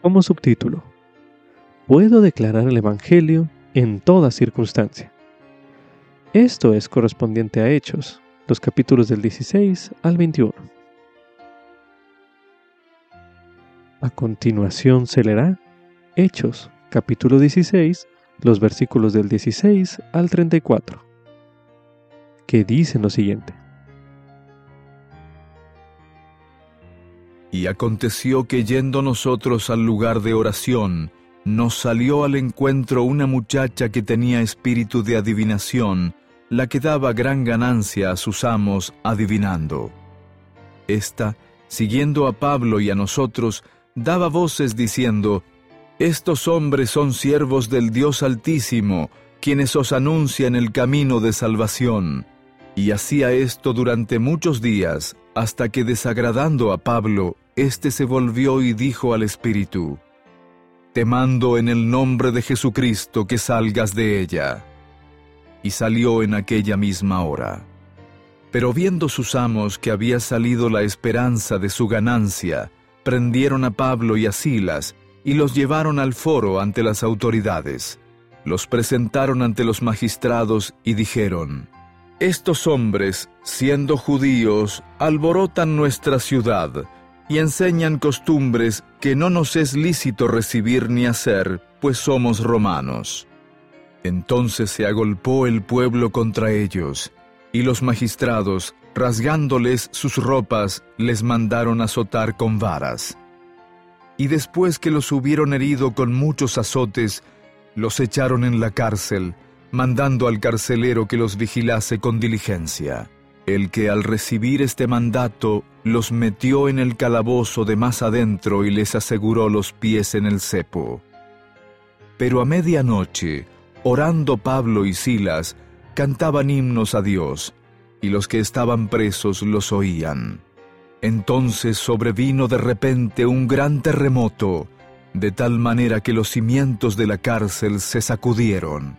Como subtítulo, puedo declarar el Evangelio en toda circunstancia. Esto es correspondiente a Hechos, los capítulos del 16 al 21. A continuación se leerá Hechos, capítulo 16, los versículos del 16 al 34, que dicen lo siguiente. Y aconteció que yendo nosotros al lugar de oración, nos salió al encuentro una muchacha que tenía espíritu de adivinación, la que daba gran ganancia a sus amos adivinando. Esta, siguiendo a Pablo y a nosotros, daba voces diciendo, estos hombres son siervos del Dios Altísimo, quienes os anuncian el camino de salvación. Y hacía esto durante muchos días, hasta que desagradando a Pablo, éste se volvió y dijo al Espíritu, Te mando en el nombre de Jesucristo que salgas de ella. Y salió en aquella misma hora. Pero viendo sus amos que había salido la esperanza de su ganancia, prendieron a Pablo y a Silas, y los llevaron al foro ante las autoridades. los presentaron ante los magistrados y dijeron, Estos hombres, siendo judíos, alborotan nuestra ciudad y enseñan costumbres que no nos es lícito recibir ni hacer, pues somos romanos. Entonces se agolpó el pueblo contra ellos, y los magistrados, rasgándoles sus ropas, les mandaron azotar con varas. Y después que los hubieron herido con muchos azotes, los echaron en la cárcel, mandando al carcelero que los vigilase con diligencia, el que al recibir este mandato los metió en el calabozo de más adentro y les aseguró los pies en el cepo. Pero a medianoche, orando Pablo y Silas, cantaban himnos a Dios, y los que estaban presos los oían. Entonces sobrevino de repente un gran terremoto, de tal manera que los cimientos de la cárcel se sacudieron,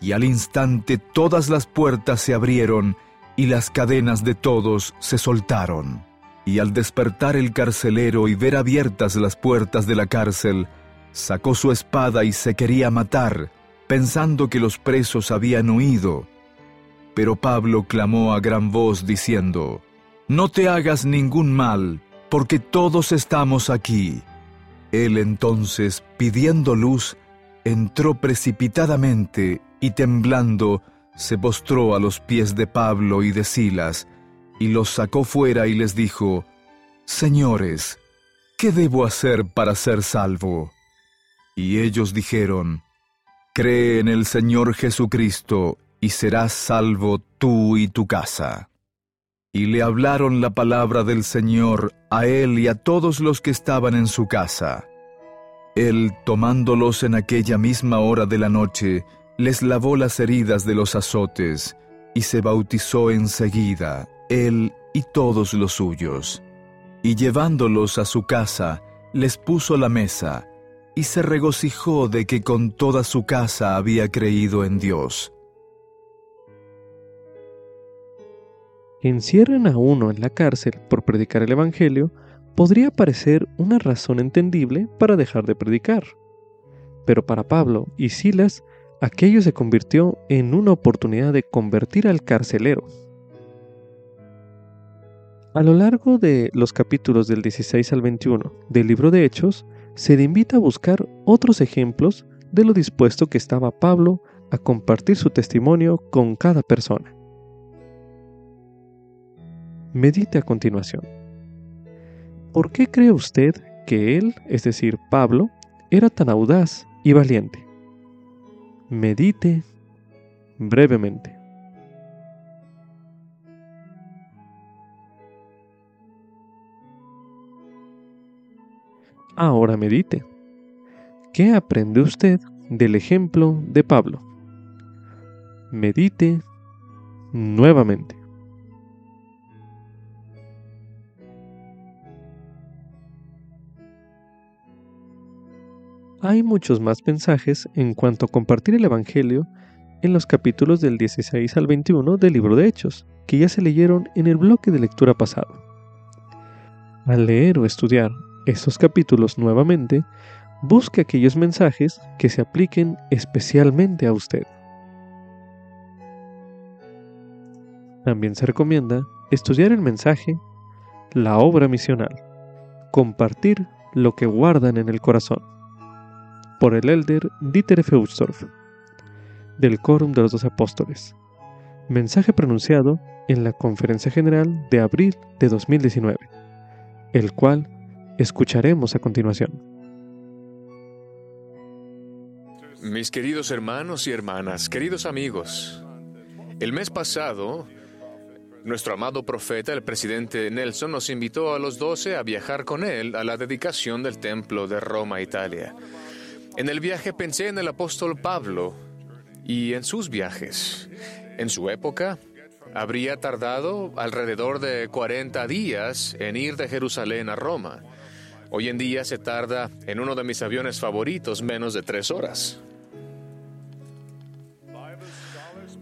y al instante todas las puertas se abrieron y las cadenas de todos se soltaron. Y al despertar el carcelero y ver abiertas las puertas de la cárcel, sacó su espada y se quería matar, pensando que los presos habían huido. Pero Pablo clamó a gran voz diciendo, No te hagas ningún mal, porque todos estamos aquí. Él entonces, pidiendo luz, entró precipitadamente y temblando, se postró a los pies de Pablo y de Silas, y los sacó fuera y les dijo, Señores, ¿qué debo hacer para ser salvo? Y ellos dijeron, Cree en el Señor Jesucristo, y serás salvo tú y tu casa. Y le hablaron la palabra del Señor a él y a todos los que estaban en su casa. Él, tomándolos en aquella misma hora de la noche, les lavó las heridas de los azotes, y se bautizó enseguida, él y todos los suyos. Y llevándolos a su casa, les puso la mesa, y se regocijó de que con toda su casa había creído en Dios. Encierren a uno en la cárcel por predicar el Evangelio podría parecer una razón entendible para dejar de predicar. Pero para Pablo y Silas, aquello se convirtió en una oportunidad de convertir al carcelero. A lo largo de los capítulos del 16 al 21 del libro de Hechos, se le invita a buscar otros ejemplos de lo dispuesto que estaba Pablo a compartir su testimonio con cada persona. Medite a continuación. ¿Por qué cree usted que él, es decir, Pablo, era tan audaz y valiente? Medite brevemente. Ahora medite. ¿Qué aprende usted del ejemplo de Pablo? Medite nuevamente. Hay muchos más mensajes en cuanto a compartir el Evangelio en los capítulos del 16 al 21 del libro de Hechos, que ya se leyeron en el bloque de lectura pasado. Al leer o estudiar estos capítulos nuevamente, busque aquellos mensajes que se apliquen especialmente a usted. También se recomienda estudiar el mensaje, la obra misional, compartir lo que guardan en el corazón por el elder Dieter Feudstorff, del Quórum de los Dos Apóstoles. Mensaje pronunciado en la Conferencia General de abril de 2019, el cual escucharemos a continuación. Mis queridos hermanos y hermanas, queridos amigos, el mes pasado, nuestro amado profeta, el presidente Nelson, nos invitó a los doce a viajar con él a la dedicación del templo de Roma, Italia. En el viaje pensé en el apóstol Pablo y en sus viajes. En su época, habría tardado alrededor de 40 días en ir de Jerusalén a Roma. Hoy en día se tarda en uno de mis aviones favoritos menos de tres horas.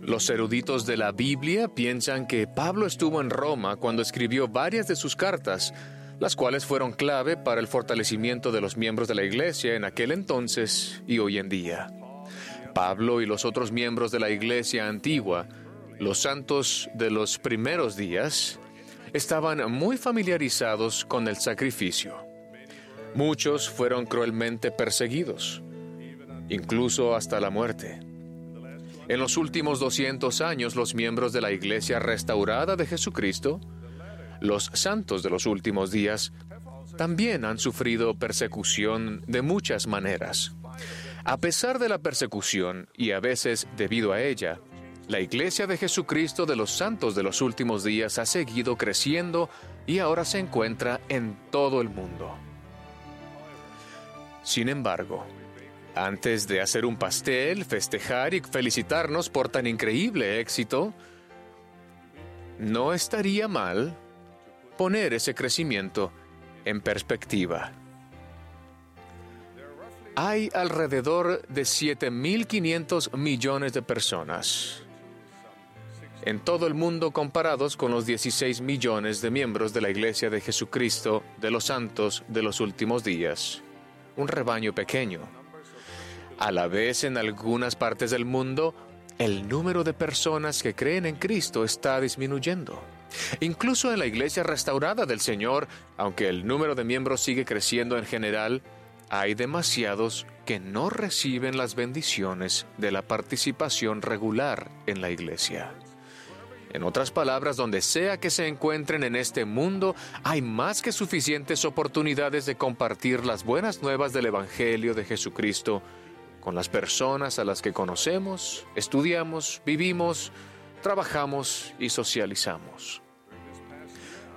Los eruditos de la Biblia piensan que Pablo estuvo en Roma cuando escribió varias de sus cartas, las cuales fueron clave para el fortalecimiento de los miembros de la Iglesia en aquel entonces y hoy en día. Pablo y los otros miembros de la iglesia antigua, los santos de los primeros días, estaban muy familiarizados con el sacrificio. Muchos fueron cruelmente perseguidos, incluso hasta la muerte. En los últimos 200 años, los miembros de la Iglesia restaurada de Jesucristo, los santos de los últimos días, también han sufrido persecución de muchas maneras. A pesar de la persecución, y a veces debido a ella, la Iglesia de Jesucristo de los Santos de los últimos días ha seguido creciendo y ahora se encuentra en todo el mundo. Sin embargo, antes de hacer un pastel, festejar y felicitarnos por tan increíble éxito, no estaría mal poner ese crecimiento en perspectiva. Hay alrededor de 7.500 millones de personas en todo el mundo comparados con los 16 millones de miembros de la Iglesia de Jesucristo de los Santos de los últimos días. Un rebaño pequeño a la vez, en algunas partes del mundo, el número de personas que creen en Cristo está disminuyendo. Incluso en la iglesia restaurada del Señor, aunque el número de miembros sigue creciendo en general, hay demasiados que no reciben las bendiciones de la participación regular en la iglesia. En otras palabras, donde sea que se encuentren en este mundo, hay más que suficientes oportunidades de compartir las buenas nuevas del Evangelio de Jesucristo con las personas a las que conocemos, estudiamos, vivimos, trabajamos y socializamos.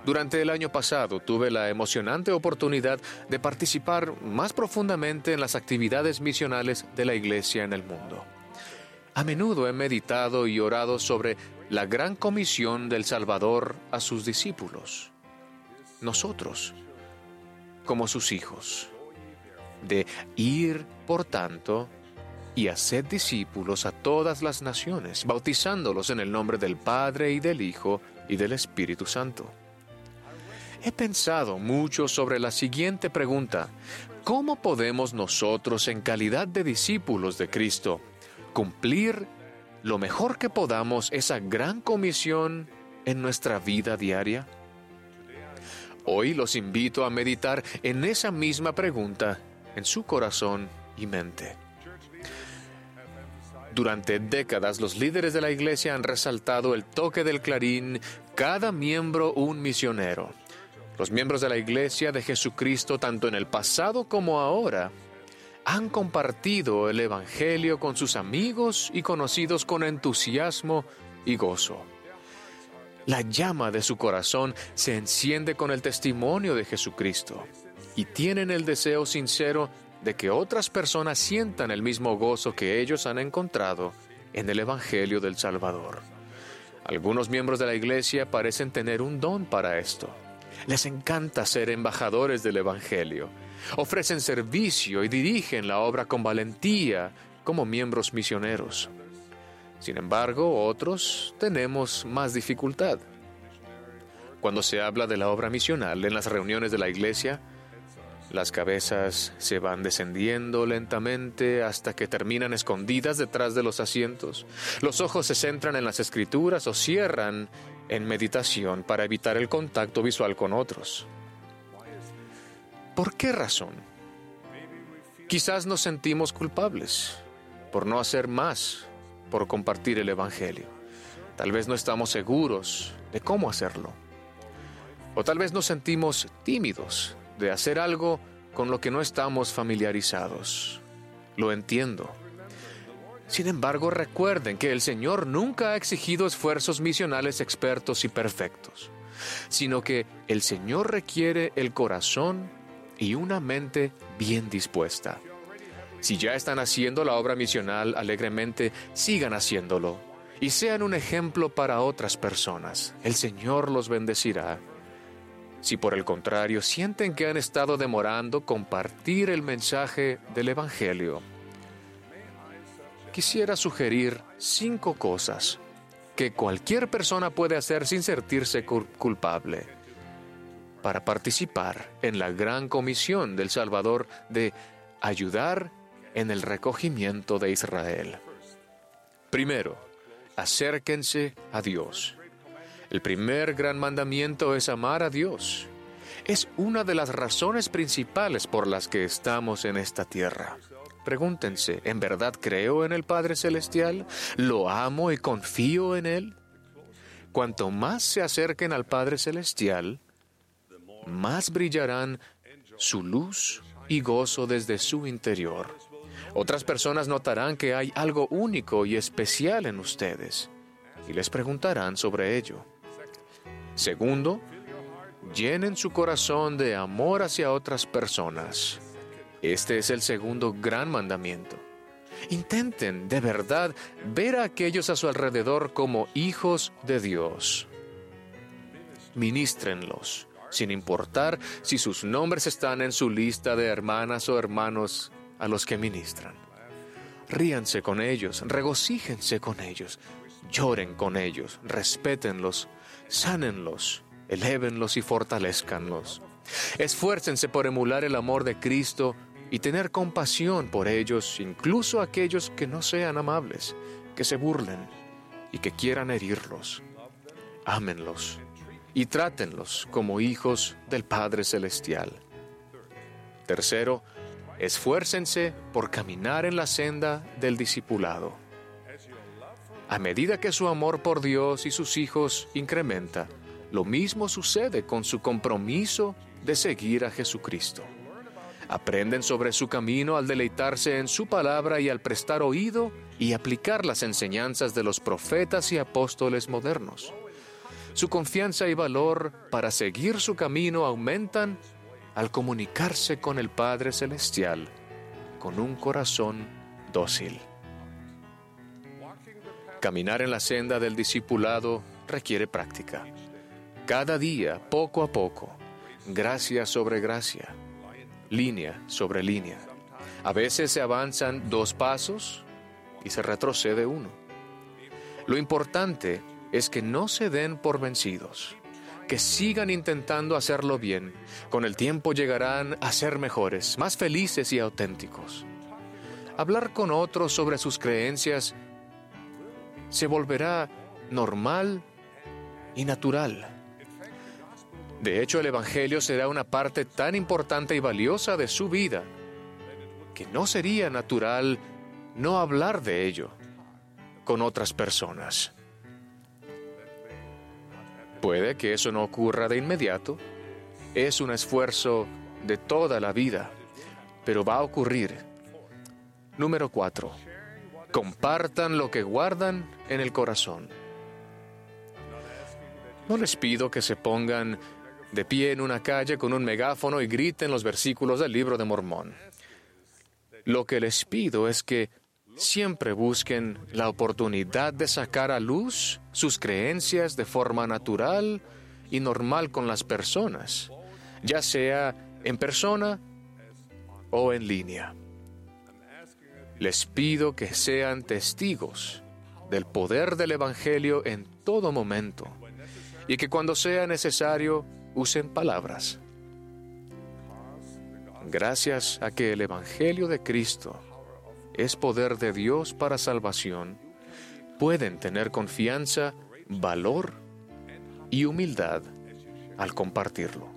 Durante el año pasado tuve la emocionante oportunidad de participar más profundamente en las actividades misionales de la Iglesia en el mundo. A menudo he meditado y orado sobre la gran comisión del Salvador a sus discípulos, nosotros, como sus hijos, de ir, por tanto, y haced discípulos a todas las naciones, bautizándolos en el nombre del Padre y del Hijo y del Espíritu Santo. He pensado mucho sobre la siguiente pregunta. ¿Cómo podemos nosotros, en calidad de discípulos de Cristo, cumplir lo mejor que podamos esa gran comisión en nuestra vida diaria? Hoy los invito a meditar en esa misma pregunta en su corazón y mente. Durante décadas los líderes de la Iglesia han resaltado el toque del clarín, cada miembro un misionero. Los miembros de la Iglesia de Jesucristo, tanto en el pasado como ahora, han compartido el Evangelio con sus amigos y conocidos con entusiasmo y gozo. La llama de su corazón se enciende con el testimonio de Jesucristo y tienen el deseo sincero de que otras personas sientan el mismo gozo que ellos han encontrado en el Evangelio del Salvador. Algunos miembros de la Iglesia parecen tener un don para esto. Les encanta ser embajadores del Evangelio. Ofrecen servicio y dirigen la obra con valentía como miembros misioneros. Sin embargo, otros tenemos más dificultad. Cuando se habla de la obra misional en las reuniones de la Iglesia, las cabezas se van descendiendo lentamente hasta que terminan escondidas detrás de los asientos. Los ojos se centran en las escrituras o cierran en meditación para evitar el contacto visual con otros. ¿Por qué razón? Quizás nos sentimos culpables por no hacer más, por compartir el Evangelio. Tal vez no estamos seguros de cómo hacerlo. O tal vez nos sentimos tímidos de hacer algo con lo que no estamos familiarizados. Lo entiendo. Sin embargo, recuerden que el Señor nunca ha exigido esfuerzos misionales expertos y perfectos, sino que el Señor requiere el corazón y una mente bien dispuesta. Si ya están haciendo la obra misional alegremente, sigan haciéndolo y sean un ejemplo para otras personas. El Señor los bendecirá. Si por el contrario sienten que han estado demorando compartir el mensaje del Evangelio, quisiera sugerir cinco cosas que cualquier persona puede hacer sin sentirse culpable para participar en la gran comisión del Salvador de ayudar en el recogimiento de Israel. Primero, acérquense a Dios. El primer gran mandamiento es amar a Dios. Es una de las razones principales por las que estamos en esta tierra. Pregúntense, ¿en verdad creo en el Padre Celestial? ¿Lo amo y confío en Él? Cuanto más se acerquen al Padre Celestial, más brillarán su luz y gozo desde su interior. Otras personas notarán que hay algo único y especial en ustedes y les preguntarán sobre ello. Segundo, llenen su corazón de amor hacia otras personas. Este es el segundo gran mandamiento. Intenten de verdad ver a aquellos a su alrededor como hijos de Dios. Ministrenlos, sin importar si sus nombres están en su lista de hermanas o hermanos a los que ministran. Ríanse con ellos, regocíjense con ellos, lloren con ellos, respétenlos, sánenlos, elévenlos y fortalezcanlos. Esfuércense por emular el amor de Cristo y tener compasión por ellos, incluso aquellos que no sean amables, que se burlen y que quieran herirlos. Ámenlos y trátenlos como hijos del Padre Celestial. Tercero, esfuércense por caminar en la senda del discipulado. A medida que su amor por Dios y sus hijos incrementa, lo mismo sucede con su compromiso de seguir a Jesucristo. Aprenden sobre su camino al deleitarse en su palabra y al prestar oído y aplicar las enseñanzas de los profetas y apóstoles modernos. Su confianza y valor para seguir su camino aumentan al comunicarse con el Padre Celestial con un corazón dócil. Caminar en la senda del discipulado requiere práctica. Cada día, poco a poco, gracia sobre gracia, línea sobre línea. A veces se avanzan dos pasos y se retrocede uno. Lo importante es que no se den por vencidos, que sigan intentando hacerlo bien. Con el tiempo llegarán a ser mejores, más felices y auténticos. Hablar con otros sobre sus creencias se volverá normal y natural. De hecho, el Evangelio será una parte tan importante y valiosa de su vida que no sería natural no hablar de ello con otras personas. Puede que eso no ocurra de inmediato, es un esfuerzo de toda la vida, pero va a ocurrir. Número 4. Compartan lo que guardan en el corazón. No les pido que se pongan de pie en una calle con un megáfono y griten los versículos del libro de Mormón. Lo que les pido es que siempre busquen la oportunidad de sacar a luz sus creencias de forma natural y normal con las personas, ya sea en persona o en línea. Les pido que sean testigos del poder del Evangelio en todo momento y que cuando sea necesario usen palabras. Gracias a que el Evangelio de Cristo es poder de Dios para salvación, pueden tener confianza, valor y humildad al compartirlo.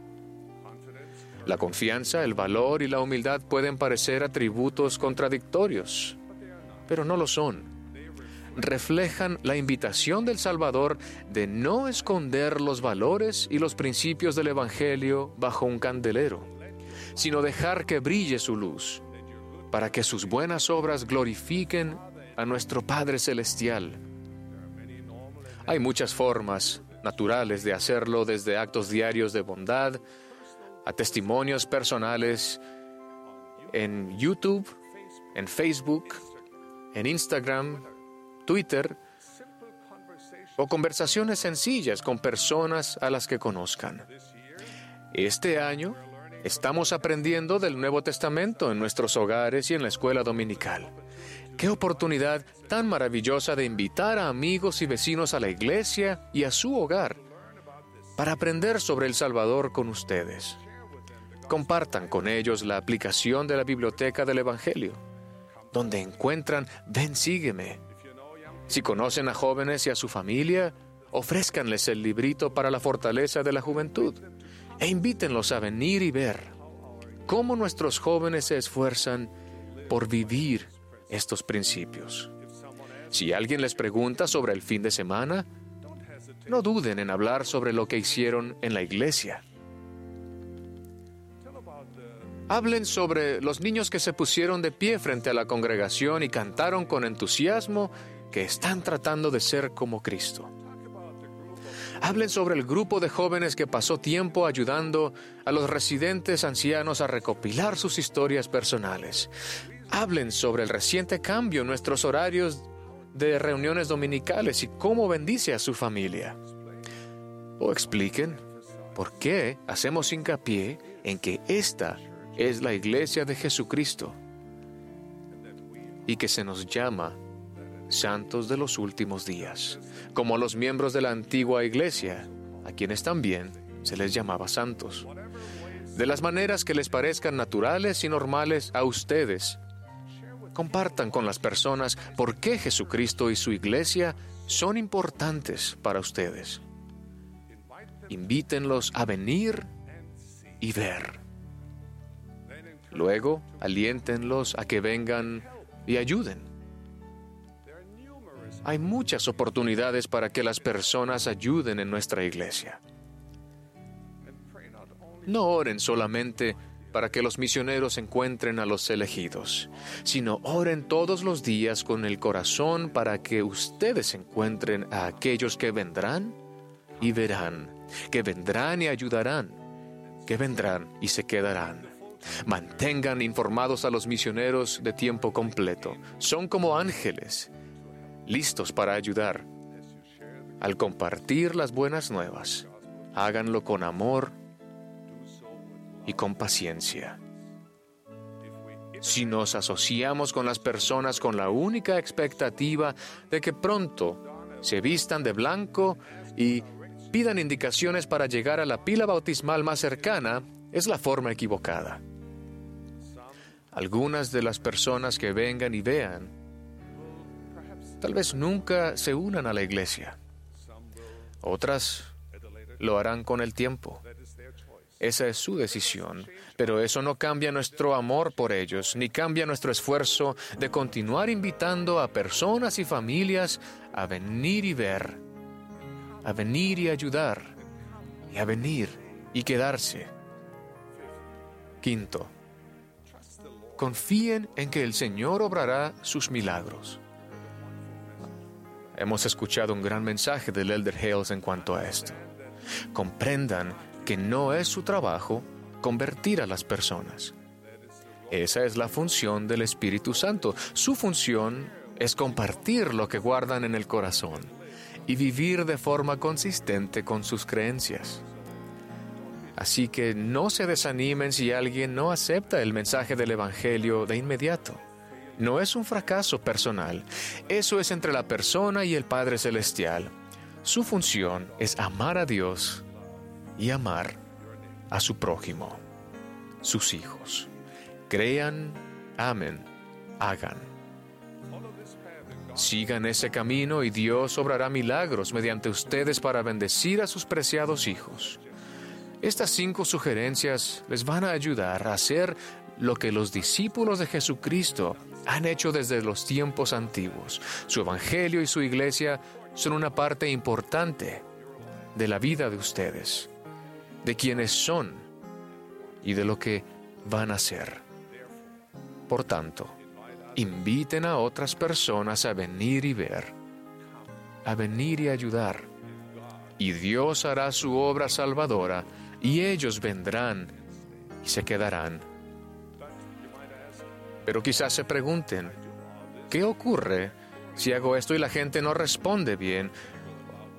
La confianza, el valor y la humildad pueden parecer atributos contradictorios, pero no lo son. Reflejan la invitación del Salvador de no esconder los valores y los principios del Evangelio bajo un candelero, sino dejar que brille su luz para que sus buenas obras glorifiquen a nuestro Padre Celestial. Hay muchas formas naturales de hacerlo, desde actos diarios de bondad a testimonios personales en YouTube, en Facebook, en Instagram, Twitter o conversaciones sencillas con personas a las que conozcan. Este año Estamos aprendiendo del Nuevo Testamento en nuestros hogares y en la escuela dominical. Qué oportunidad tan maravillosa de invitar a amigos y vecinos a la iglesia y a su hogar para aprender sobre el Salvador con ustedes. Compartan con ellos la aplicación de la biblioteca del Evangelio, donde encuentran Ven, sígueme. Si conocen a jóvenes y a su familia, ofrézcanles el librito para la fortaleza de la juventud e invítenlos a venir y ver cómo nuestros jóvenes se esfuerzan por vivir estos principios. Si alguien les pregunta sobre el fin de semana, no duden en hablar sobre lo que hicieron en la iglesia. Hablen sobre los niños que se pusieron de pie frente a la congregación y cantaron con entusiasmo que están tratando de ser como Cristo. Hablen sobre el grupo de jóvenes que pasó tiempo ayudando a los residentes ancianos a recopilar sus historias personales. Hablen sobre el reciente cambio en nuestros horarios de reuniones dominicales y cómo bendice a su familia. O expliquen por qué hacemos hincapié en que esta es la iglesia de Jesucristo y que se nos llama santos de los últimos días, como los miembros de la antigua iglesia, a quienes también se les llamaba santos. De las maneras que les parezcan naturales y normales a ustedes, compartan con las personas por qué Jesucristo y su iglesia son importantes para ustedes. Invítenlos a venir y ver. Luego, aliéntenlos a que vengan y ayuden. Hay muchas oportunidades para que las personas ayuden en nuestra iglesia. No oren solamente para que los misioneros encuentren a los elegidos, sino oren todos los días con el corazón para que ustedes encuentren a aquellos que vendrán y verán, que vendrán y ayudarán, que vendrán y se quedarán. Mantengan informados a los misioneros de tiempo completo. Son como ángeles, listos para ayudar. Al compartir las buenas nuevas, háganlo con amor y con paciencia. Si nos asociamos con las personas con la única expectativa de que pronto se vistan de blanco y pidan indicaciones para llegar a la pila bautismal más cercana, es la forma equivocada. Algunas de las personas que vengan y vean tal vez nunca se unan a la iglesia. Otras lo harán con el tiempo. Esa es su decisión, pero eso no cambia nuestro amor por ellos, ni cambia nuestro esfuerzo de continuar invitando a personas y familias a venir y ver, a venir y ayudar, y a venir y quedarse. Quinto, confíen en que el Señor obrará sus milagros. Hemos escuchado un gran mensaje del Elder Hales en cuanto a esto. Comprendan que no es su trabajo convertir a las personas. Esa es la función del Espíritu Santo. Su función es compartir lo que guardan en el corazón y vivir de forma consistente con sus creencias. Así que no se desanimen si alguien no acepta el mensaje del Evangelio de inmediato. No es un fracaso personal, eso es entre la persona y el Padre Celestial. Su función es amar a Dios y amar a su prójimo, sus hijos. Crean, amen, hagan. Sigan ese camino y Dios obrará milagros mediante ustedes para bendecir a sus preciados hijos. Estas cinco sugerencias les van a ayudar a hacer lo que los discípulos de Jesucristo han hecho desde los tiempos antiguos. Su Evangelio y su iglesia son una parte importante de la vida de ustedes, de quienes son y de lo que van a ser. Por tanto, inviten a otras personas a venir y ver, a venir y ayudar, y Dios hará su obra salvadora y ellos vendrán y se quedarán. Pero quizás se pregunten, ¿qué ocurre si hago esto y la gente no responde bien?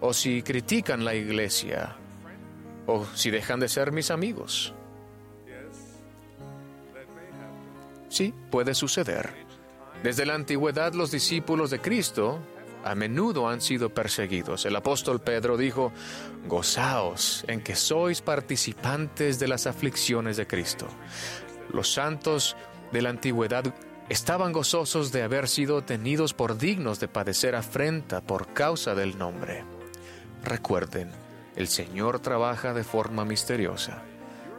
¿O si critican la iglesia? ¿O si dejan de ser mis amigos? Sí, puede suceder. Desde la antigüedad los discípulos de Cristo a menudo han sido perseguidos. El apóstol Pedro dijo, Gozaos en que sois participantes de las aflicciones de Cristo. Los santos de la antigüedad estaban gozosos de haber sido tenidos por dignos de padecer afrenta por causa del nombre. Recuerden, el Señor trabaja de forma misteriosa.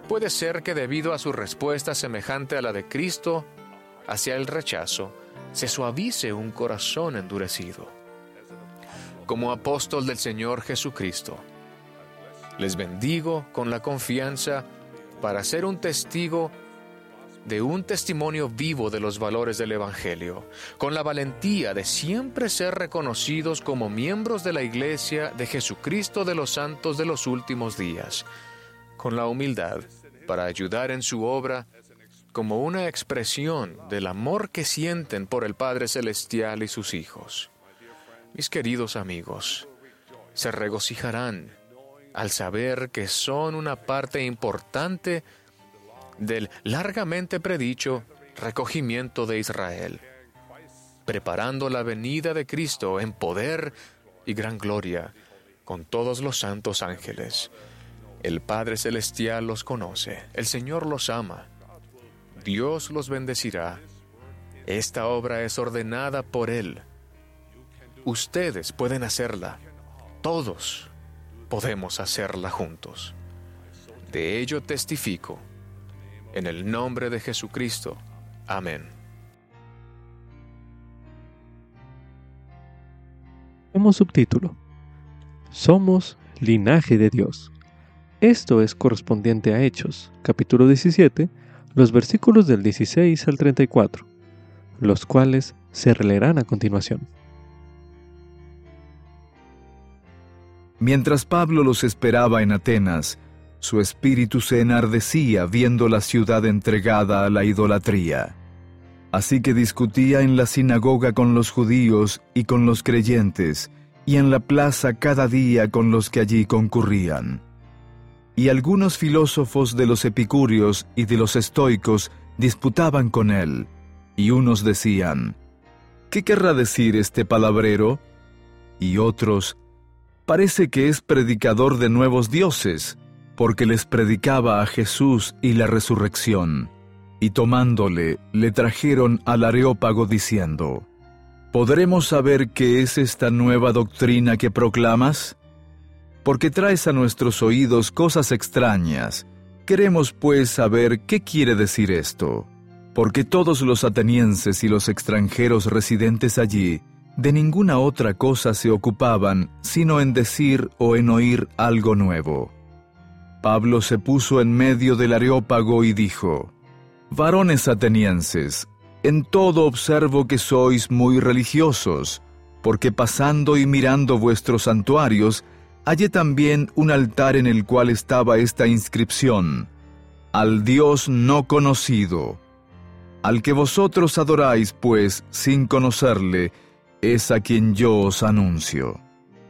Puede ser que debido a su respuesta semejante a la de Cristo hacia el rechazo, se suavice un corazón endurecido. Como apóstol del Señor Jesucristo, les bendigo con la confianza para ser un testigo de un testimonio vivo de los valores del Evangelio, con la valentía de siempre ser reconocidos como miembros de la Iglesia de Jesucristo de los Santos de los últimos días, con la humildad para ayudar en su obra como una expresión del amor que sienten por el Padre Celestial y sus hijos. Mis queridos amigos, se regocijarán al saber que son una parte importante del largamente predicho recogimiento de Israel, preparando la venida de Cristo en poder y gran gloria con todos los santos ángeles. El Padre Celestial los conoce, el Señor los ama, Dios los bendecirá. Esta obra es ordenada por Él. Ustedes pueden hacerla, todos podemos hacerla juntos. De ello testifico en el nombre de Jesucristo. Amén. Como subtítulo, Somos linaje de Dios. Esto es correspondiente a Hechos, capítulo 17, los versículos del 16 al 34, los cuales se releerán a continuación. Mientras Pablo los esperaba en Atenas, su espíritu se enardecía viendo la ciudad entregada a la idolatría. Así que discutía en la sinagoga con los judíos y con los creyentes, y en la plaza cada día con los que allí concurrían. Y algunos filósofos de los epicúreos y de los estoicos disputaban con él, y unos decían, ¿qué querrá decir este palabrero? Y otros, parece que es predicador de nuevos dioses porque les predicaba a Jesús y la resurrección. Y tomándole, le trajeron al Areópago diciendo, ¿Podremos saber qué es esta nueva doctrina que proclamas? Porque traes a nuestros oídos cosas extrañas. Queremos pues saber qué quiere decir esto. Porque todos los atenienses y los extranjeros residentes allí de ninguna otra cosa se ocupaban sino en decir o en oír algo nuevo. Pablo se puso en medio del areópago y dijo, Varones atenienses, en todo observo que sois muy religiosos, porque pasando y mirando vuestros santuarios, hallé también un altar en el cual estaba esta inscripción, Al Dios no conocido. Al que vosotros adoráis, pues, sin conocerle, es a quien yo os anuncio.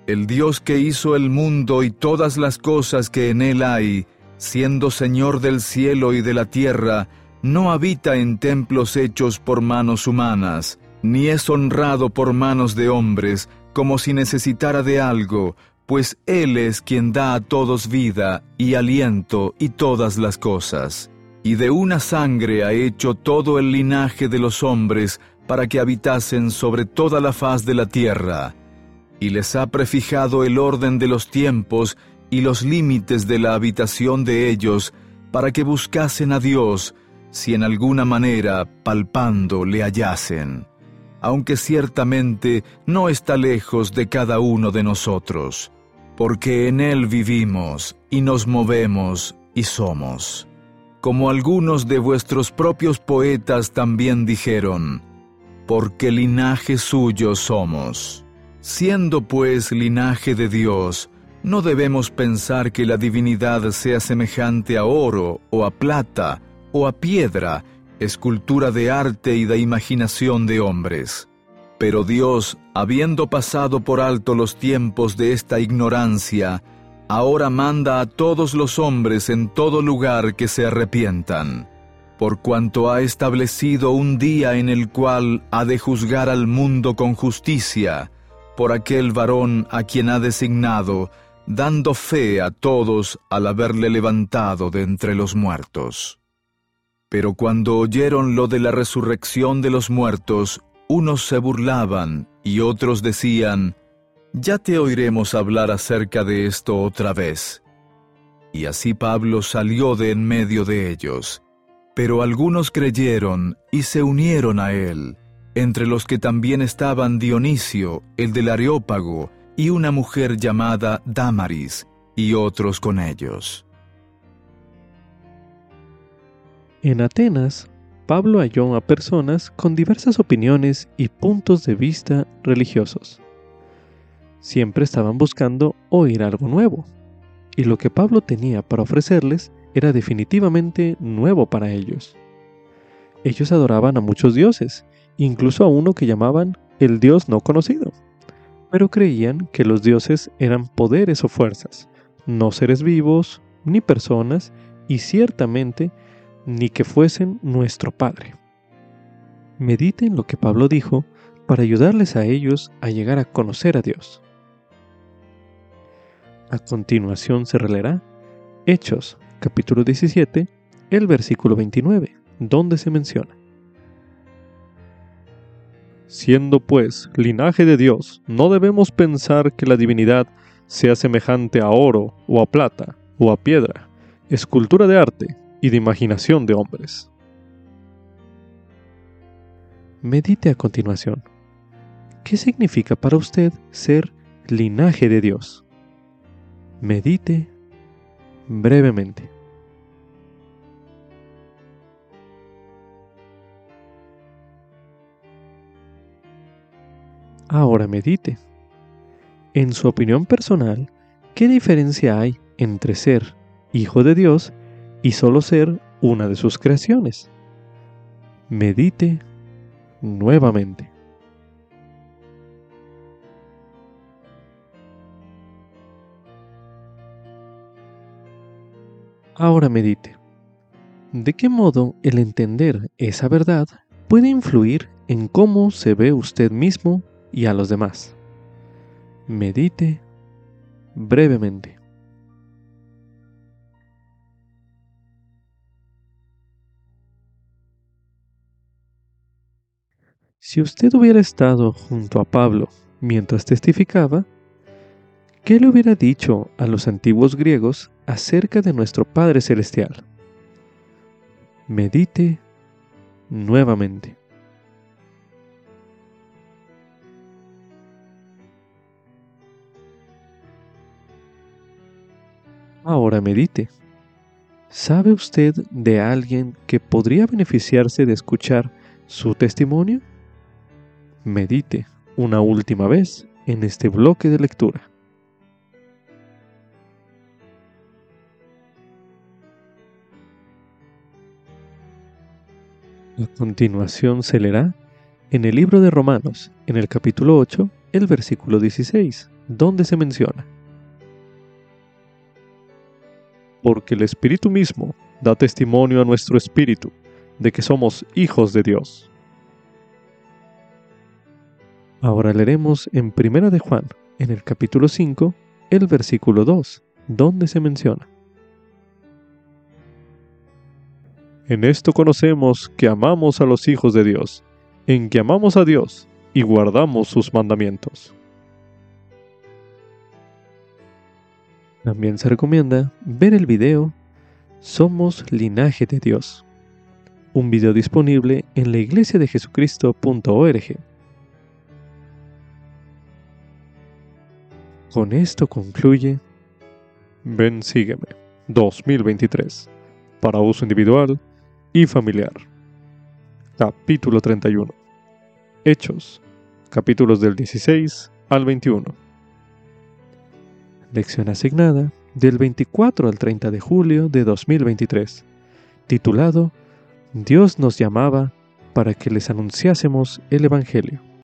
El Dios que hizo el mundo y todas las cosas que en él hay, siendo Señor del cielo y de la tierra, no habita en templos hechos por manos humanas, ni es honrado por manos de hombres, como si necesitara de algo, pues Él es quien da a todos vida y aliento y todas las cosas. Y de una sangre ha hecho todo el linaje de los hombres para que habitasen sobre toda la faz de la tierra y les ha prefijado el orden de los tiempos y los límites de la habitación de ellos, para que buscasen a Dios, si en alguna manera, palpando, le hallasen, aunque ciertamente no está lejos de cada uno de nosotros, porque en Él vivimos y nos movemos y somos. Como algunos de vuestros propios poetas también dijeron, porque linaje suyo somos. Siendo pues linaje de Dios, no debemos pensar que la divinidad sea semejante a oro o a plata o a piedra, escultura de arte y de imaginación de hombres. Pero Dios, habiendo pasado por alto los tiempos de esta ignorancia, ahora manda a todos los hombres en todo lugar que se arrepientan, por cuanto ha establecido un día en el cual ha de juzgar al mundo con justicia, por aquel varón a quien ha designado, dando fe a todos al haberle levantado de entre los muertos. Pero cuando oyeron lo de la resurrección de los muertos, unos se burlaban y otros decían, Ya te oiremos hablar acerca de esto otra vez. Y así Pablo salió de en medio de ellos. Pero algunos creyeron y se unieron a él, entre los que también estaban Dionisio, el del Areópago, y una mujer llamada Damaris, y otros con ellos. En Atenas, Pablo halló a personas con diversas opiniones y puntos de vista religiosos. Siempre estaban buscando oír algo nuevo, y lo que Pablo tenía para ofrecerles era definitivamente nuevo para ellos. Ellos adoraban a muchos dioses, incluso a uno que llamaban el Dios no conocido, pero creían que los dioses eran poderes o fuerzas, no seres vivos, ni personas, y ciertamente ni que fuesen nuestro Padre. Mediten lo que Pablo dijo para ayudarles a ellos a llegar a conocer a Dios. A continuación se releerá Hechos, capítulo 17, el versículo 29, donde se menciona. Siendo pues linaje de Dios, no debemos pensar que la divinidad sea semejante a oro o a plata o a piedra, escultura de arte y de imaginación de hombres. Medite a continuación. ¿Qué significa para usted ser linaje de Dios? Medite brevemente. Ahora medite. En su opinión personal, ¿qué diferencia hay entre ser hijo de Dios y solo ser una de sus creaciones. Medite nuevamente. Ahora medite. ¿De qué modo el entender esa verdad puede influir en cómo se ve usted mismo y a los demás? Medite brevemente. Si usted hubiera estado junto a Pablo mientras testificaba, ¿qué le hubiera dicho a los antiguos griegos acerca de nuestro Padre Celestial? Medite nuevamente. Ahora medite. ¿Sabe usted de alguien que podría beneficiarse de escuchar su testimonio? medite una última vez en este bloque de lectura. A continuación se leerá en el libro de Romanos, en el capítulo 8, el versículo 16, donde se menciona. Porque el Espíritu mismo da testimonio a nuestro espíritu de que somos hijos de Dios. Ahora leeremos en Primera de Juan, en el capítulo 5, el versículo 2, donde se menciona. En esto conocemos que amamos a los hijos de Dios, en que amamos a Dios y guardamos sus mandamientos. También se recomienda ver el video Somos linaje de Dios, un video disponible en la iglesia de Jesucristo.org. Con esto concluye Ven Sígueme 2023 para uso individual y familiar. Capítulo 31. Hechos. Capítulos del 16 al 21. Lección asignada del 24 al 30 de julio de 2023. Titulado Dios nos llamaba para que les anunciásemos el Evangelio.